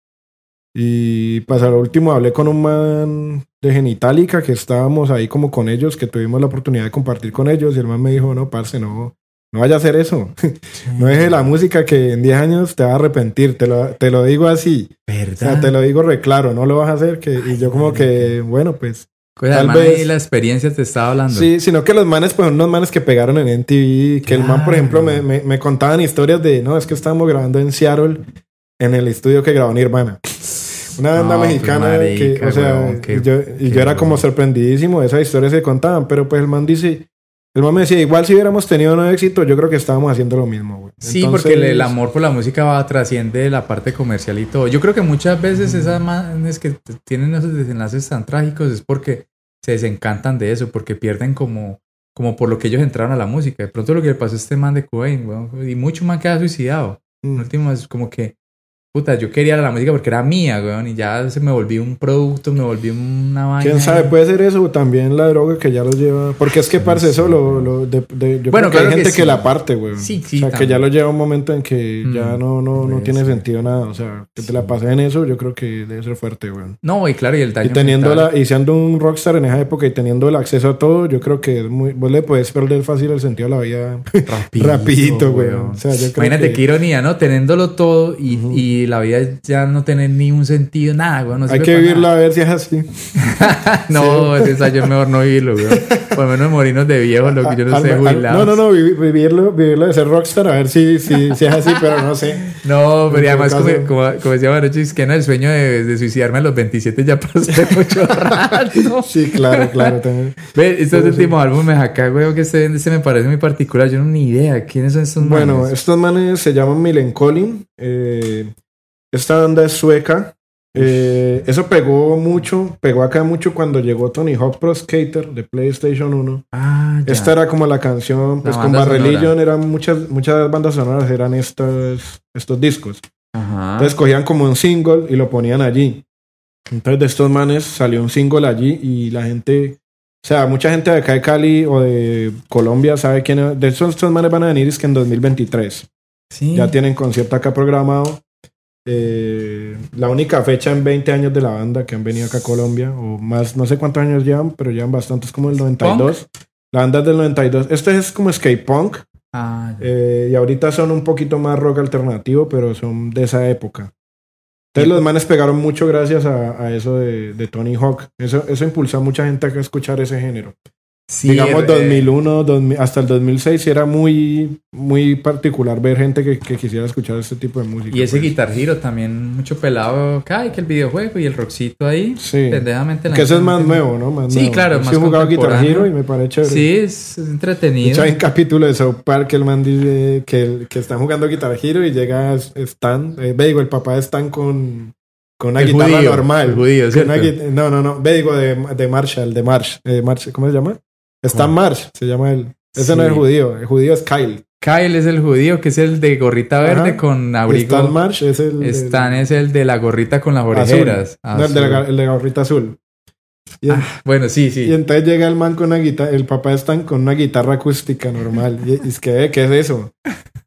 y pues a lo último hablé con un man de Genitalica que estábamos ahí como con ellos, que tuvimos la oportunidad de compartir con ellos, y el man me dijo, no, parce, no, no vaya a hacer eso, no deje la música que en 10 años te va a arrepentir, te lo, te lo digo así, o sea,
¿Verdad?
te lo digo reclaro, no lo vas a hacer, que, y yo como que, bueno, pues...
Pues
tal vez-
la experiencia te estaba hablando.
Sí, sino que los manes, pues unos manes que pegaron en NTV, que el man, por ejemplo, me, me, me contaban historias de, no, es que estábamos grabando en Seattle, en el estudio que grabó Nirvana. Una banda
No, pues,
mexicana
marica,
que, o sea,
qué-
y yo, y yo era como sorprendidísimo de esas historias que contaban, pero pues el man dice, el man me decía, igual si hubiéramos tenido un éxito, yo creo que estábamos haciendo lo mismo, güey.
Sí,
Entonces,
porque el, amor por la música va trasciende la parte comercial y todo. Yo creo que muchas veces esas manes que tienen esos desenlaces tan trágicos es porque se desencantan de eso, porque pierden como, como por lo que ellos entraron a la música. De pronto lo que le pasó a este man de Cobain, weón, y mucho más que ha suicidado. En
mm,
último es como que, puta, yo quería la música porque era mía, weón, y ya se me volvió un producto, me volví una vaina.
¿Quién sabe? Puede ser eso también la droga que ya los lleva. Porque es que, parce, eso lo. lo de, de- yo
Bueno,
creo que hay
claro
gente que,
sí.
la parte, güey.
Sí, sí,
O sea, que ya lo lleva un momento en que
Mm,
ya no, no, no
puede
tiene sentido nada. O sea, que te la pases en eso, yo creo que debe ser fuerte, güey.
No, y claro, y el daño
Y teniendo
mental.
la, y siendo un rockstar en esa época y teniendo el acceso a todo, yo creo que es muy, vos le puedes perder fácil el sentido a la vida
Rapidito,
rapidito, güey.
weón.
O sea, yo creo
Imagínate
que
qué ironía, ¿no? Teniéndolo todo y la vida ya no tener ni un sentido, nada, güey. No
hay que vivirla
nada.
a ver si es así.
no, ese ensayo es mejor no vivirlo, güey. Por lo menos morirnos de viejos, lo que yo no
Al-
sé, jubilados.
no, no, no, vivi- vivirlo, vivirlo de ser rockstar, a ver si, si, si es así, pero no sé.
No, pero
En
además, como, como, como decía Manucho, es que no, el sueño de, de suicidarme a los 27 ya hace mucho rato.
Sí, claro, claro. También.
Ve, estos
Sí, sí.
últimos álbumes acá, güey, que este, este me parece muy particular. Yo no ni idea. ¿Quiénes son estos
Bueno,
manes?
estos manes se llaman Millencolin. Eh, esta banda es sueca. Eh, eso pegó mucho, pegó acá mucho cuando llegó Tony Hawk Pro Skater de PlayStation 1.
Ah, ya.
Esta era como la canción, pues con
banda
Bad
sonora.
Religion eran muchas, muchas bandas sonoras, eran estos, estos discos.
Ajá.
Entonces cogían como un single y lo ponían allí. Entonces de estos manes salió un single allí y la gente, o sea, mucha gente de acá de Cali o de Colombia sabe quién es. De estos manes van a venir es que en 2023.
sí.
Ya tienen concierto acá programado. Eh, la única fecha en 20 años de la banda que han venido acá a Colombia, o más, no sé cuántos años llevan, pero llevan bastantes, como el 92. La banda es del 92. Este es como skate punk.
Ah,
eh, y ahorita son un poquito más rock alternativo, pero son de esa época. Entonces los manes pegaron mucho gracias a, a eso de, de Tony Hawk. Eso, eso impulsó a mucha gente a escuchar ese género.
Sí,
Digamos
eh,
2001, 2000 hasta el 2006 sí era muy, muy particular ver gente que, que quisiera escuchar este tipo de música.
Y ese
pues.
Guitar Hero también, mucho pelado. Ay, que el videojuego y el rockcito ahí.
Sí.
Pendejamente.
Que eso es más nuevo, ¿no? Más
Sí,
nuevo.
claro,
Yo sí he jugado Guitar. Hero y me parece chévere.
Sí, es,
De
entretenido.
hecho, hay un capítulo de South Park que el man dice que, que están jugando Guitar Hero y llega Stan, eh, digo, el papá de Stan con, con una
El
guitarra
judío,
normal.
judío,
Con una no, no, no, ve, digo, de, de Marshall, de Marsh, eh, Marsh, ¿cómo se llama? Stan
¿Cómo?
Marsh, se llama él. Ese no es el judío, el judío es Kyle.
Kyle es el judío, que es el de gorrita verde
Ajá.
con abrigo.
Stan Marsh es el... el-
Stan es el de la gorrita con las
azul.
orejeras.
No, el de, la,
Azul.
ga- el de la gorrita azul. Y, en-
Bueno, sí, sí.
y entonces llega el man con una guitarra, el papá de Stan con una guitarra acústica normal. Y, es que, ¿qué es eso?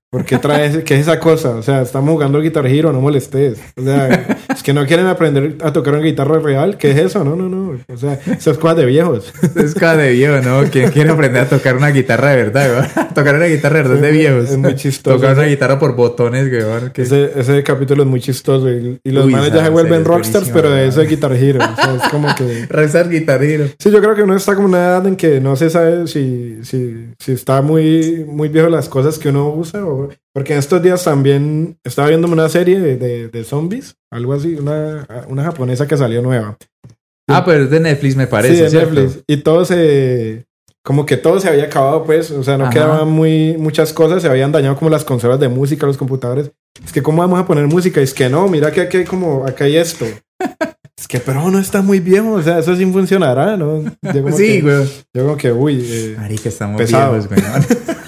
¿Por qué traes, qué es esa cosa? O sea, estamos jugando Guitar Hero, no molestes. O sea, es que no quieren aprender a tocar una guitarra real. ¿Qué es eso? No, no, no. O sea, eso es cosas de viejos.
Es cada de viejo, ¿no? ¿Quién quiere aprender a tocar una guitarra de verdad, güey? Tocar una guitarra de verdad de
Es
viejos.
es muy chistoso.
Tocar una guitarra por botones, güey.
Ese, ese capítulo es muy chistoso. Y, y los manes ya se vuelven
es
rockstars, pero de eso de Guitar Hero. O sea, es como que...
Rezar guitarrero.
Sí, yo creo que uno está como en una edad en que no se sabe si, si, si está muy, muy viejo las cosas que uno usa. O, porque en estos días también estaba viendo una serie de, de, de zombies, algo así, una, una japonesa que salió nueva.
Ah, pero es de Netflix, me parece.
sí, de
¿cierto?
Netflix. Y todo se... Como que todo se había acabado, pues. O sea, no
Ajá.
quedaban muy, muchas cosas. Se habían dañado como las consolas de música, los computadores. Es que, ¿cómo vamos a poner música? Es que no, mira que aquí hay como... Acá hay esto. Es que, pero no está muy viejo. O sea, eso sí funcionará, ¿no? Yo como
Sí,
que-
güey.
yo como que, uy... eh,
Marica, estamos
Pesado.
viejos, güey.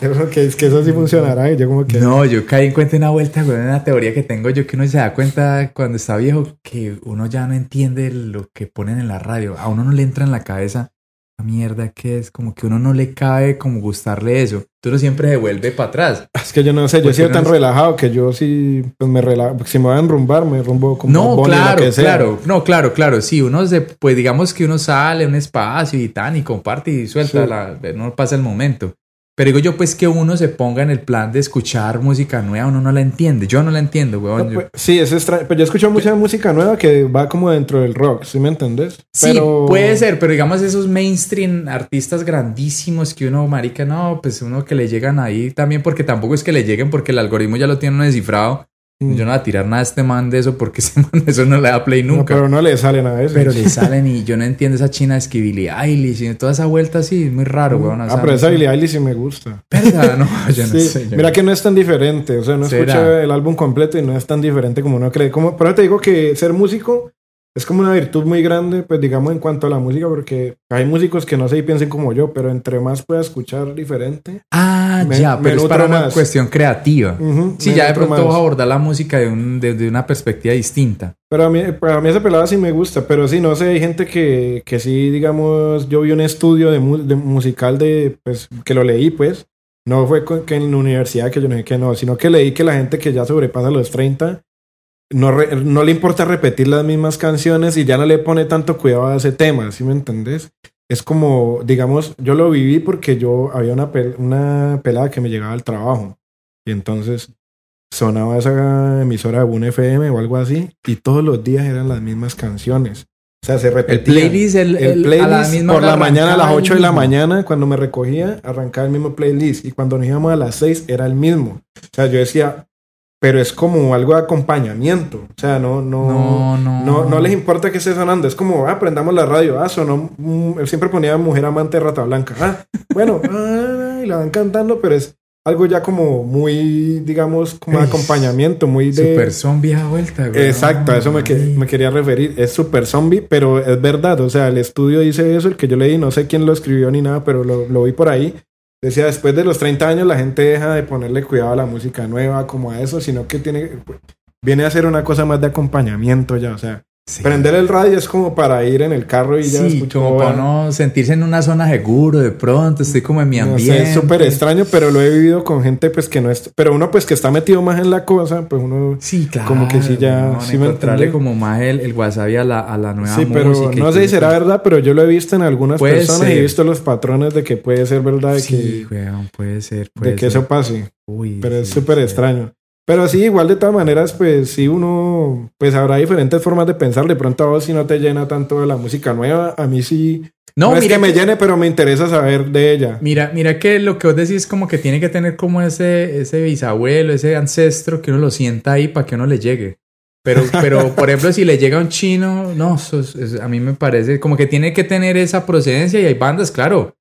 Que es que eso sí funcionará. Y yo como que...
No, yo caí en cuenta una vuelta, güey, una teoría que tengo yo que uno se da cuenta cuando está viejo que uno ya no entiende lo que ponen en la radio. A uno no le entra en la cabeza la mierda que es, como que uno no le cabe como gustarle eso. Uno siempre se vuelve para atrás.
Es que yo no sé, yo he sido
no
tan
es-
relajado que yo sí, pues me relajo. Si me voy a enrumbar, me rumbo como
No, claro,
que sea.
claro, no, claro, claro, sí, uno se, pues digamos que uno sale a un espacio y tan y comparte y suelta,
Sí.
la, no pasa el momento. Pero digo yo pues que uno se ponga en el plan de escuchar música nueva, uno no la entiende, yo no la entiendo,
No,
weón. yo-
pues, sí, es extraño. Pero yo escucho mucha música nueva que va como dentro del rock, ¿sí me entendés?
Sí,
Pero...
puede ser, pero digamos esos mainstream artistas grandísimos que uno, marica, no, pues uno que le llegan ahí también, porque tampoco es que le lleguen porque el algoritmo ya lo tiene descifrado.
Mm.
Yo no voy a tirar nada a este man de eso porque ese man de eso no le da play
No,
nunca.
pero no le sale nada de eso.
pero le salen y yo no entiendo esa china de que Billie Eilish y toda esa vuelta así, es muy raro, weón. o
Ah, pero esa. Billie Eilish sí me gusta.
¿Verdad? No, yo no
Sí,
sé. yo
Mira que no es tan diferente. O sea, no
¿Será?
escucha el álbum completo y no es tan diferente como uno cree. Como, pero te digo que ser músico es como una virtud muy grande, pues digamos, en cuanto a la música, porque hay músicos que no sé y piensen como yo, pero entre más pueda escuchar diferente.
Ah,
Me-
ya, pero es para una cuestión creativa.
ujú,
Sí, ya de pronto
más.
vas a abordar la música de, un, de, de una perspectiva distinta.
Pero a mí, para mí esa pelada sí me gusta, pero sí, no sé, hay gente que, que sí, digamos, yo vi un estudio de, de musical de, pues, que lo leí, pues, no fue con- que en la universidad que yo no sé que no, sino que leí que la gente que ya sobrepasa los 30 no, re- no le importa repetir las mismas canciones y ya no le pone tanto cuidado a ese tema, ¿sí me entendés? Es como, digamos, yo lo viví porque yo había una, pel- una pelada que me llegaba al trabajo y entonces sonaba esa emisora de Boom FM o algo así y todos los días eran las mismas canciones. O sea, se
El
repetían.
playlist, el,
El
el-
playlist
a la misma
por la mañana a las
arrancaba el
8 de la mañana, cuando me recogía, arrancaba el mismo playlist. Y cuando nos íbamos a las 6 era el mismo. O sea, yo decía, pero es como algo de acompañamiento. O sea, no, no,
No, no.
no, no les importa que esté sonando. Es como, ah, prendamos la radio. Ah, sonó. mm, él siempre ponía Mujer Amante de Rata Blanca. Ah, bueno, ah, y la van cantando, pero es algo ya como muy, digamos, como
Ey,
acompañamiento, muy de...
Super zombie a vuelta, güey.
Exacto, a eso me, que- me quería referir. Es super zombie, pero es verdad. O sea, el estudio dice eso, el que yo leí, no sé quién lo escribió ni nada, pero lo, lo vi por ahí. Decía, después de los 30 años la gente deja de ponerle cuidado a la música nueva como a eso, sino que tiene viene a ser una cosa más de acompañamiento ya. O sea,
Sí.
prender el radio es como para ir en el carro y ya
Sí,
escucho
como para no sentirse en una zona seguro de pronto, estoy como en mi
No sé,
ambiente.
es súper extraño, pero lo he vivido con gente pues que no es... Pero uno pues que está metido más en la cosa, pues uno...
Sí, claro.
Como que sí ya- sí me
encontrarle como más el, el wasabi a la, a la nueva
Sí, pero
música. y
no sé si será
eso.
verdad, pero yo lo he visto en algunas
Puede
personas y
ser.
he visto los patrones de que puede ser verdad de
Sí,
que,
weón, puede ser. Puede
de que
ser.
eso pase.
Uy,
Pero es súper extraño. Pero sí, igual de todas maneras, pues sí uno, pues habrá diferentes formas de pensar. De pronto a vos si no te llena tanto de la música nueva, a mí sí.
No,
No, es que me llene, pero me interesa saber de ella.
Mira, mira que lo que vos decís es como que tiene que tener como ese, ese bisabuelo, ese ancestro que uno lo sienta ahí para que uno le llegue. Pero, pero por ejemplo, si le llega un chino, no, eso es- es- a mí me parece como que tiene que tener esa procedencia y hay bandas, claro,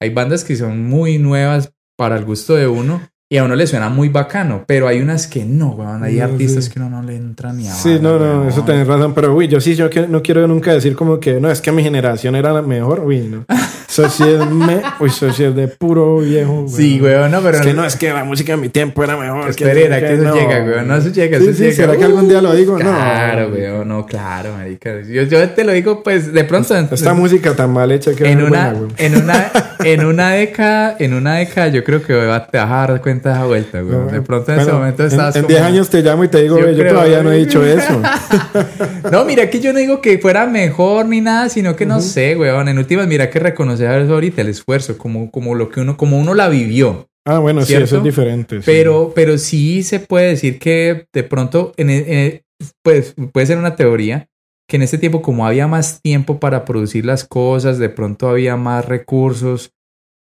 hay bandas que son muy nuevas para el gusto de uno y a uno le suena muy bacano, pero hay unas que no, weón, hay
No,
artistas
sí.
que uno no le entra ni a
Sí, no, no,
weón.
eso tenés razón. Pero uy, yo sí, yo que- no quiero nunca decir como que no, es que mi generación era la mejor. Uy, no. Es, me, uy, de puro viejo.
Sí, weón, no, pero
Es que no, es que la música en mi tiempo era mejor.
Espera, era que eso
no.
llega, weón. No, eso llega,
Sí,
eso
sí,
llega.
¿será que algún día lo digo? No.
Claro, weón, no, claro, marica. Yo, yo te lo digo, pues, de pronto.
Esta música tan mal hecha que
en
es
una,
buena, güey.
en una, en una década, en una década, yo creo que va- te vas a dar cuenta de esa vuelta, weón. De pronto en ese
Bueno,
momento
en-
estás
En
como-
10 años te llamo y te digo,
Yo
"Ve, yo,
creo,
todavía no he
güey.
dicho eso.
No, mira que yo no digo que fuera mejor ni nada, sino que no sé, weón. En últimas, mira que reconocer ahorita el esfuerzo, como, como lo que uno, como uno la vivió.
Ah, bueno, sí,
¿Cierto?
eso es diferente. sí.
Pero, pero sí se puede decir que de pronto, en, en- pues puede ser una teoría, que en este tiempo, como había más tiempo para producir las cosas, de pronto había más recursos,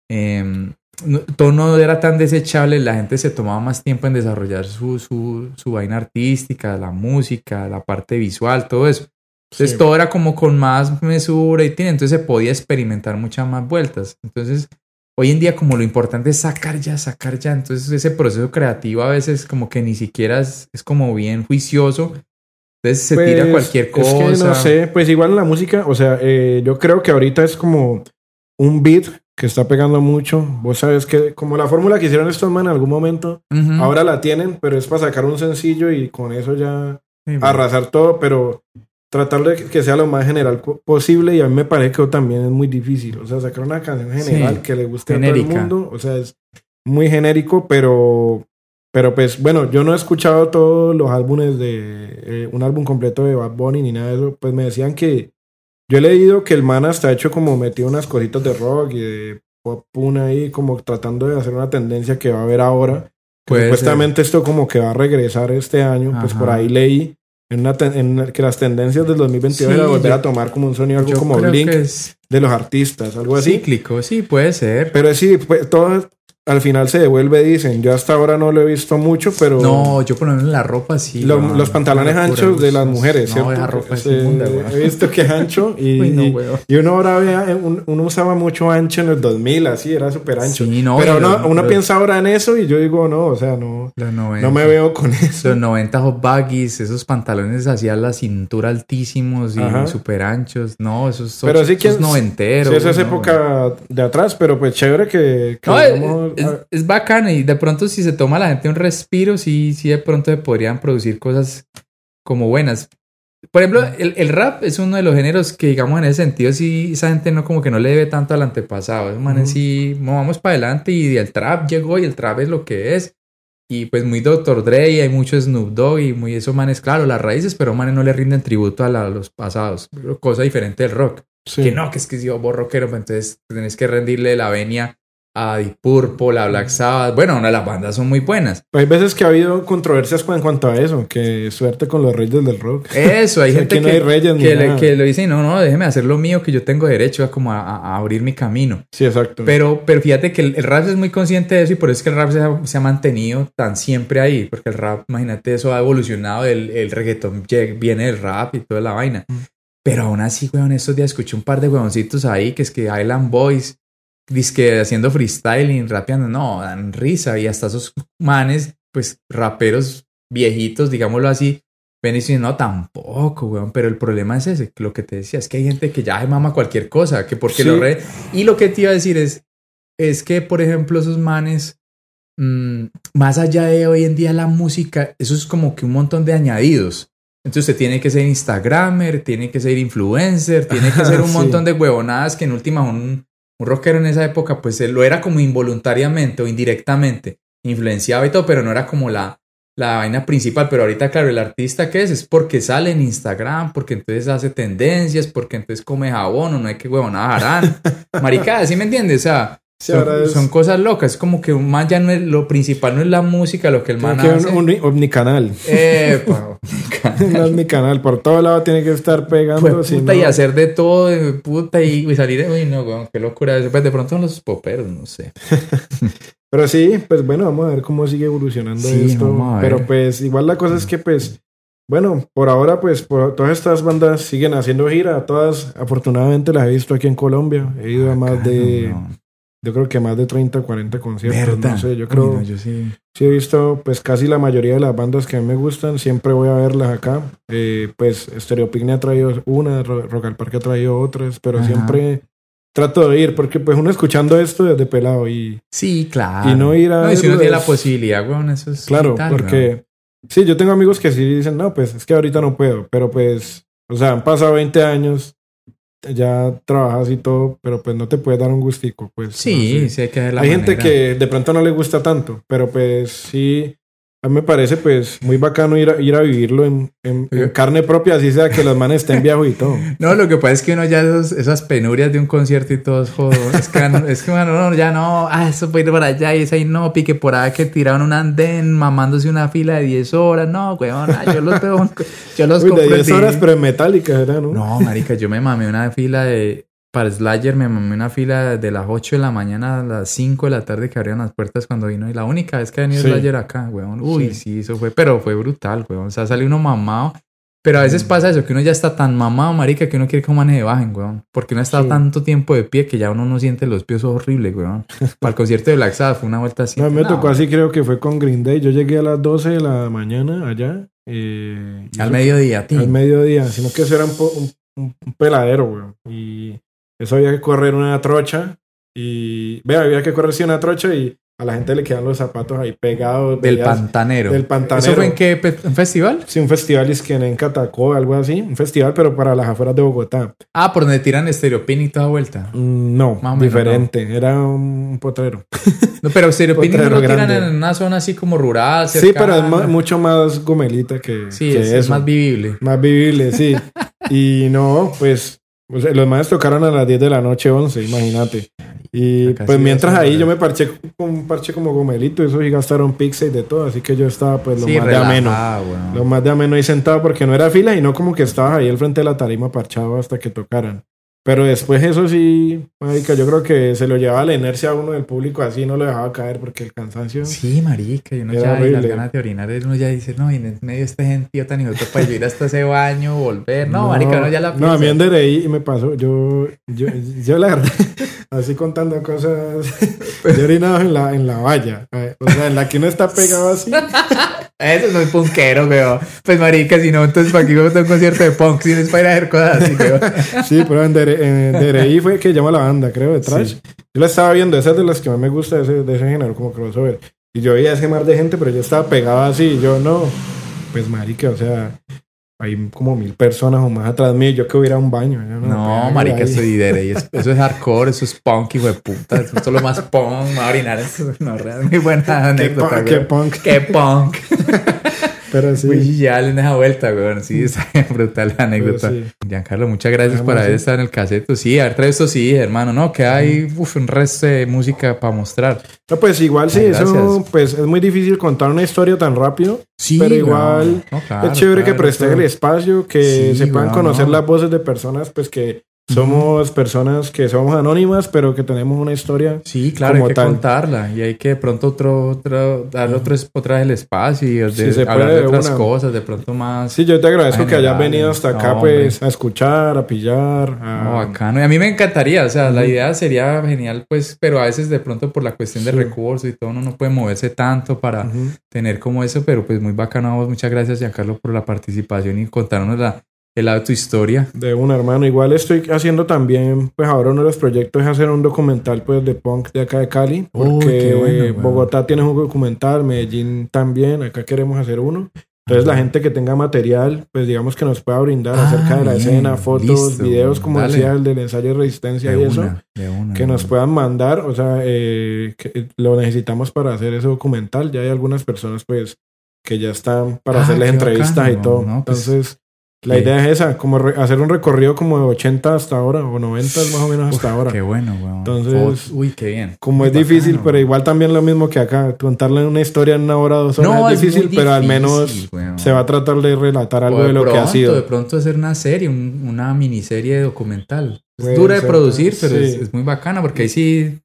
em, no- todo no era tan desechable, la gente se tomaba más tiempo en desarrollar su, su, su vaina artística, la música, la parte visual, todo eso. Entonces
Sí.
todo era como con más mesura y tiene, entonces se podía experimentar muchas más vueltas. Entonces, hoy en día como lo importante es sacar ya, sacar ya, entonces ese proceso creativo a veces como que ni siquiera es, es como bien juicioso. Entonces se tira
Pues,
cualquier cosa.
Es que no sé, pues igual en la música, o sea, eh, yo creo que ahorita es como un beat que está pegando mucho. Vos sabes que, como la fórmula que hicieron estos man en algún momento,
Ujú.
ahora la tienen, pero es para sacar un sencillo y con eso ya
Sí,
arrasar todo, pero tratar de que sea lo más general posible y a mí me parece que también es muy difícil, o sea, sacar una canción general
Sí,
que le guste a
genérica.
todo el mundo, o sea, es muy genérico, pero pero pues bueno, yo no he escuchado todos los álbumes de eh, un álbum completo de Bad Bunny ni nada de eso, pues me decían que yo he leído que el man hasta ha hecho como metido unas cositas de rock y de pop punk ahí como tratando de hacer una tendencia que va a haber ahora. Supuestamente esto como que va a regresar este año, pues por ahí leí en una en que las tendencias del 2022
Sí,
era volver
yo-
a tomar como un sonido algo como Blink de los artistas, algo así.
cíclico, sí, puede ser.
Pero sí, pues, todo al final se devuelve, dicen. Yo hasta ahora no lo he visto mucho, pero
No, yo por lo menos la ropa sí.
lo- los pantalones anchos de las mujeres,
No,
¿cierto?
esa ropa es
Eh,
inmunda.
He visto que es ancho y,
Uy, no,
y- uno ahora ve, eh, un- uno usaba mucho ancho en el 2000, así, era súper ancho.
Sí, no,
pero uno piensa ahora en eso y yo digo, no, o sea, no,
Los 90.
no me veo con eso.
Los 90 hot baggies, esos pantalones hacia la cintura altísimos y súper anchos. No, esos son
Pero sí que
esos noventeros.
Sí, eso es época de atrás, pero pues chévere que, que
Es, es, bacano y de pronto si se toma la gente un respiro, sí, sí de pronto se podrían producir cosas como buenas. Por ejemplo, el, el rap es uno de los géneros que, digamos, en ese sentido, sí, esa gente no como que no le debe tanto al antepasado. Esos manes
Ujú.
sí, no, vamos para adelante y el trap llegó y el trap es lo que es. Y pues muy Dr. Dre y hay mucho Snoop Dogg y muy esos manes, claro, las raíces, pero manes no le rinden tributo a, la- a los pasados. Cosa diferente del rock.
sí.
Que no, que es que si vos rockero, pues entonces tenés que rendirle la venia a Deep Purple, a Black Sabbath. Bueno, no, las bandas son muy buenas.
Hay veces que ha habido controversias con- en cuanto a eso, que suerte con los reyes del rock.
Eso, hay
O sea,
gente
aquí no
que,
hay reyes ni
que, le,
nada.
que lo dice, no, no, déjeme hacer lo mío, que yo tengo derecho a, como a, abrir mi camino.
Sí, exacto.
Pero, pero fíjate que el, el rap es muy consciente de eso y por eso es que el rap se ha, se ha mantenido tan siempre ahí, porque el rap, imagínate, eso ha evolucionado, el, el reggaetón viene del rap y toda la vaina.
Mm.
Pero aún así, weón, estos días escuché un par de huevoncitos ahí, que es que Island Boys, disque haciendo freestyling, rapeando, no, dan risa y hasta esos manes, pues raperos viejitos, digámoslo así, ven y dicen, no, tampoco, weón, pero el problema es ese, lo que te decía, es que hay gente que ya se mama cualquier cosa, que porque
Sí.
lo re... Y lo que te iba a decir es, es que, por ejemplo, esos manes, mm, más allá de hoy en día la música, eso es como que un montón de añadidos. Entonces usted tiene que ser Instagramer, tiene que ser influencer, tiene que ser un
Sí.
montón de huevonadas que en última un, un rockero en esa época pues lo era como involuntariamente o indirectamente influenciaba y todo, pero no era como la, la vaina principal. Pero ahorita, claro, el artista que es es porque sale en Instagram, porque entonces hace tendencias, porque entonces come jabón o no hay que huevonada harán. Maricada, ¿sí me entiendes? O sea,
Sí,
son,
es-
son cosas locas. Es como que un man ya no es lo principal, no es la música, lo que el man
que
hace.
un, un omnicanal.
Epa,
un omnicanal. Por todo lado tiene que estar pegando.
Pues, puta, y hacer de todo, de puta, y, y salir, uy, no, weón, qué locura. Pues de pronto los poperos, no sé.
Pero sí, pues bueno, vamos a ver cómo sigue evolucionando
Sí,
esto. Pero pues igual la cosa es que pues, bueno, por ahora pues por todas estas bandas siguen haciendo gira. Todas afortunadamente las he visto aquí en Colombia. He ido a más de,
no.
Yo creo que más de 30 o 40 conciertos.
¿Verdad?
No sé, yo
Uy,
creo,
no, yo sí.
sí he visto pues casi la mayoría de las bandas que a mí me gustan. Siempre voy a verlas acá. Eh, pues Stereopicnia ha traído una, Ro- Rock al Parque ha traído otras, pero
Ajá.
siempre trato de ir porque pues uno escuchando esto desde pelado y...
Sí, claro.
Y no ir a
No, y si uno tiene la posibilidad, weón, eso es
Claro,
vital,
porque sí, yo tengo amigos que sí dicen, no, pues es que ahorita no puedo, pero pues, o sea, han pasado 20 años, ya trabajas y todo, pero pues no te puedes dar un gustico, pues.
Sí,
no sé.
sí hay que la
Hay gente que de pronto no le gusta tanto, pero pues sí, a mí me parece pues muy bacano ir a, ir a vivirlo en, en- en carne propia, así sea que los manes estén viejos y todo.
No, lo que pasa es que uno ya esos- esas penurias de un concierto y todo es jodo. Es que, es que bueno, no, ya no, ah, eso puede ir para allá y esa ahí no, pique por ahí que tiraron un andén mamándose una fila de 10 horas. No, weón, ah, yo los veo, yo los
Uy, de
compro en
10 horas, pero en metálica era, ¿no?
No, marica, yo me mamé una fila de... Para Slayer me mamé una fila de las 8 de la mañana a las 5 de la tarde que abrían las puertas cuando vino. Y la única vez que ha venido
Sí.
Slayer acá, weón. Uy,
Sí.
sí. eso fue... Pero fue brutal, weón. O sea, salió uno mamado. Pero a
Mm.
veces pasa eso, que uno ya está tan mamado, marica, que uno quiere que un manes bajen, weón. Porque uno ha estado
Sí.
tanto tiempo de pie que ya uno no siente los pies horribles, weón. Para el concierto de Black Sabbath fue una vuelta así.
No, me
No,
tocó así, creo que fue con Green Day. Yo llegué a las 12 de la mañana allá. eh,
Al
eso-
mediodía, tío.
al mediodía, sino que eso era un, po- un- un- un peladero, weón. Y eso había que correr una trocha. Y vea, había que correr sí una trocha y a la gente le quedan los zapatos ahí pegados.
Del pantanero.
Del pantanero.
¿Eso fue en qué en festival?
Sí, un festival es que en Catacó, algo así. Un festival, pero para las afueras de Bogotá.
Ah, por donde tiran estereopin y toda vuelta.
Mm, No,
Más o menos,
diferente. Era un potrero.
No, pero estereopin no lo tiran en una zona así como rural,
Sí, pero es mucho más gomelita que,
Sí,
que
es,
eso.
es más vivible.
Más vivible, sí. y no, pues, o sea, los más tocaron a las 10 de la noche, 11, imagínate. Y
Acá
pues
sí
mientras ahí yo me parché con un parche como gomelito, eso sí gastaron y de todo, así que yo estaba pues lo
sí,
más de ameno.
weón.
Lo más de ameno ahí sentado porque no era fila y no como que estabas ahí al frente de la tarima parchado hasta que tocaran. Pero después eso sí, marica, yo creo que se lo llevaba la inercia a uno del público así, no lo dejaba caer porque el cansancio...
Sí, marica, y uno ya y las ganas de orinar, uno ya dice, no, y en medio de este gentío tan hijo para yo ir hasta ese baño, volver. No, marica, no, ya la
No, a mí
piensa.
en DRI me pasó. Yo, yo, yo la verdad, así contando cosas, yo he orinado en la, en la valla. O sea, en la que uno está pegado así.
Eso no es punkero, weón. Pues marica, si no, entonces para qué vamos a un concierto de punk si no es para ir a hacer cosas así, weón.
Sí, pero en DRI fue que llama la banda, creo, de trash. Yo la estaba viendo, esa es de las que más me gusta de ese, de ese género, como crossover. Y yo veía ese mar de gente, pero yo estaba pegado así. Y yo no, pues marica, o sea, hay como mil personas o más atrás mío. Yo que hubiera un baño. no,
No, marica,
ahí.
eso, y eso, es hardcore, eso es punk, hijo de puta. Eso es lo más punk, a orinar. Eso es no, real, muy buena
Qué,
anécdota,
punk, qué punk.
Qué punk.
Pero sí.
Uy, ya en esa vuelta, weón. Sí, está brutal la anécdota.
Sí.
Giancarlo, muchas gracias por haber
sí.
estado en el caseto. Sí, haber traído esto, sí, hermano. No, que hay uf, un resto de música para mostrar.
No, pues igual sí,
Ay,
eso pues es muy difícil contar una historia tan rápido.
Sí,
Pero igual
No, claro,
es chévere que presten el espacio, que
Sí,
se puedan
weón,
conocer
no.
las voces de personas pues que Somos personas que somos anónimas, pero que tenemos una historia.
Sí, claro, hay que contarla y hay que de pronto otro, otro darle otro, otra vez el espacio y de, hablar de otras cosas, de pronto más.
Sí, yo te agradezco que hayas venido hasta acá, pues, a escuchar, a pillar. A...
No, acá no. Y a mí me encantaría, o sea, la idea sería genial, pues, pero a veces de pronto por la cuestión de recursos y todo, uno no puede moverse tanto para tener como eso, pero pues muy bacano a vos. Muchas gracias, Giancarlo, por la participación y contarnos la el lado de tu historia.
De un hermano. Igual estoy haciendo también, pues ahora uno de los proyectos es hacer un documental pues de punk de acá de Cali. Porque Bogotá tiene un documental, Medellín también, acá queremos hacer uno. Entonces la gente que tenga material, pues digamos que nos pueda brindar acerca de la ah, escena, fotos, videos, como decía el del ensayo de resistencia y eso, que nos puedan mandar, o sea, eh, que lo necesitamos para hacer ese documental. Ya hay algunas personas pues que ya están para ah, hacerles entrevistas y todo. Pues Entonces, la idea es esa, como hacer un recorrido como de 80 hasta ahora, o 90 más o menos hasta ahora.
Qué bueno, weón.
Entonces,
uy, qué bien.
Como es difícil, pero igual también lo mismo que acá, contarle una historia en una hora o dos horas no, es, difícil, pero al menos se va a tratar de relatar algo de, lo que ha sido.
De pronto hacer una serie, una miniserie documental. Es dura de producir, pero es, es, muy bacana porque ahí sí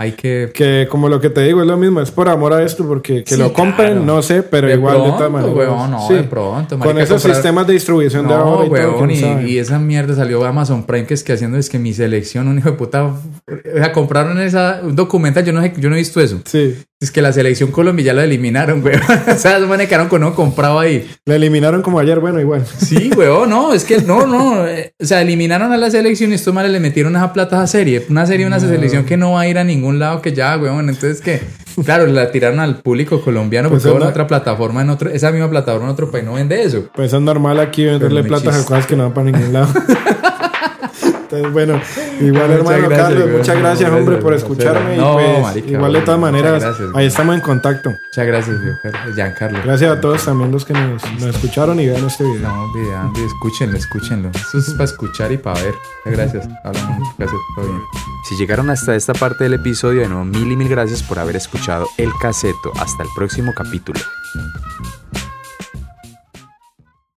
hay que...
Que como lo que te digo es lo mismo, es por amor a esto, porque que lo compren, no sé, pero igual de todas maneras.
no, de pronto.
Con esos sistemas de distribución de ahora y, todo,
y, y, esa mierda salió Amazon Prime que es que haciendo es que mi selección, un hijo de puta, o sea, compraron esa, un documental, yo no sé, yo no he visto eso.
Sí.
Es que la selección Colombia ya la eliminaron, güey. o sea, se quedaron con uno comprado ahí.
La eliminaron como ayer, bueno, igual.
Sí, güey, no, es que no, no. Eh, o sea, eliminaron a la selección y estos manes le metieron esa plata a serie. Una serie, una selección que no va a ir a ningún lado que ya, güey. Entonces, que, claro, la tiraron al público colombiano pues porque en otra plataforma, en otro, esa misma plataforma en otro país no vende eso.
Pues es normal aquí venderle plata a cosas que no van para ningún lado. Entonces, bueno, igual hermano Carlos, muchas gracias, hombre, por escucharme. y pues, igual de todas maneras, ahí estamos en contacto.
Muchas gracias, Giancarlo.
Gracias a todos también los que nos, escucharon y vean este video.
No, videando escúchenlo, escúchenlo. Esto es para escuchar y para ver. Muchas gracias. Hablamos, gracias, todo bien. Si llegaron hasta esta parte del episodio, de nuevo, mil y mil gracias por haber escuchado el caseto. Hasta el próximo capítulo.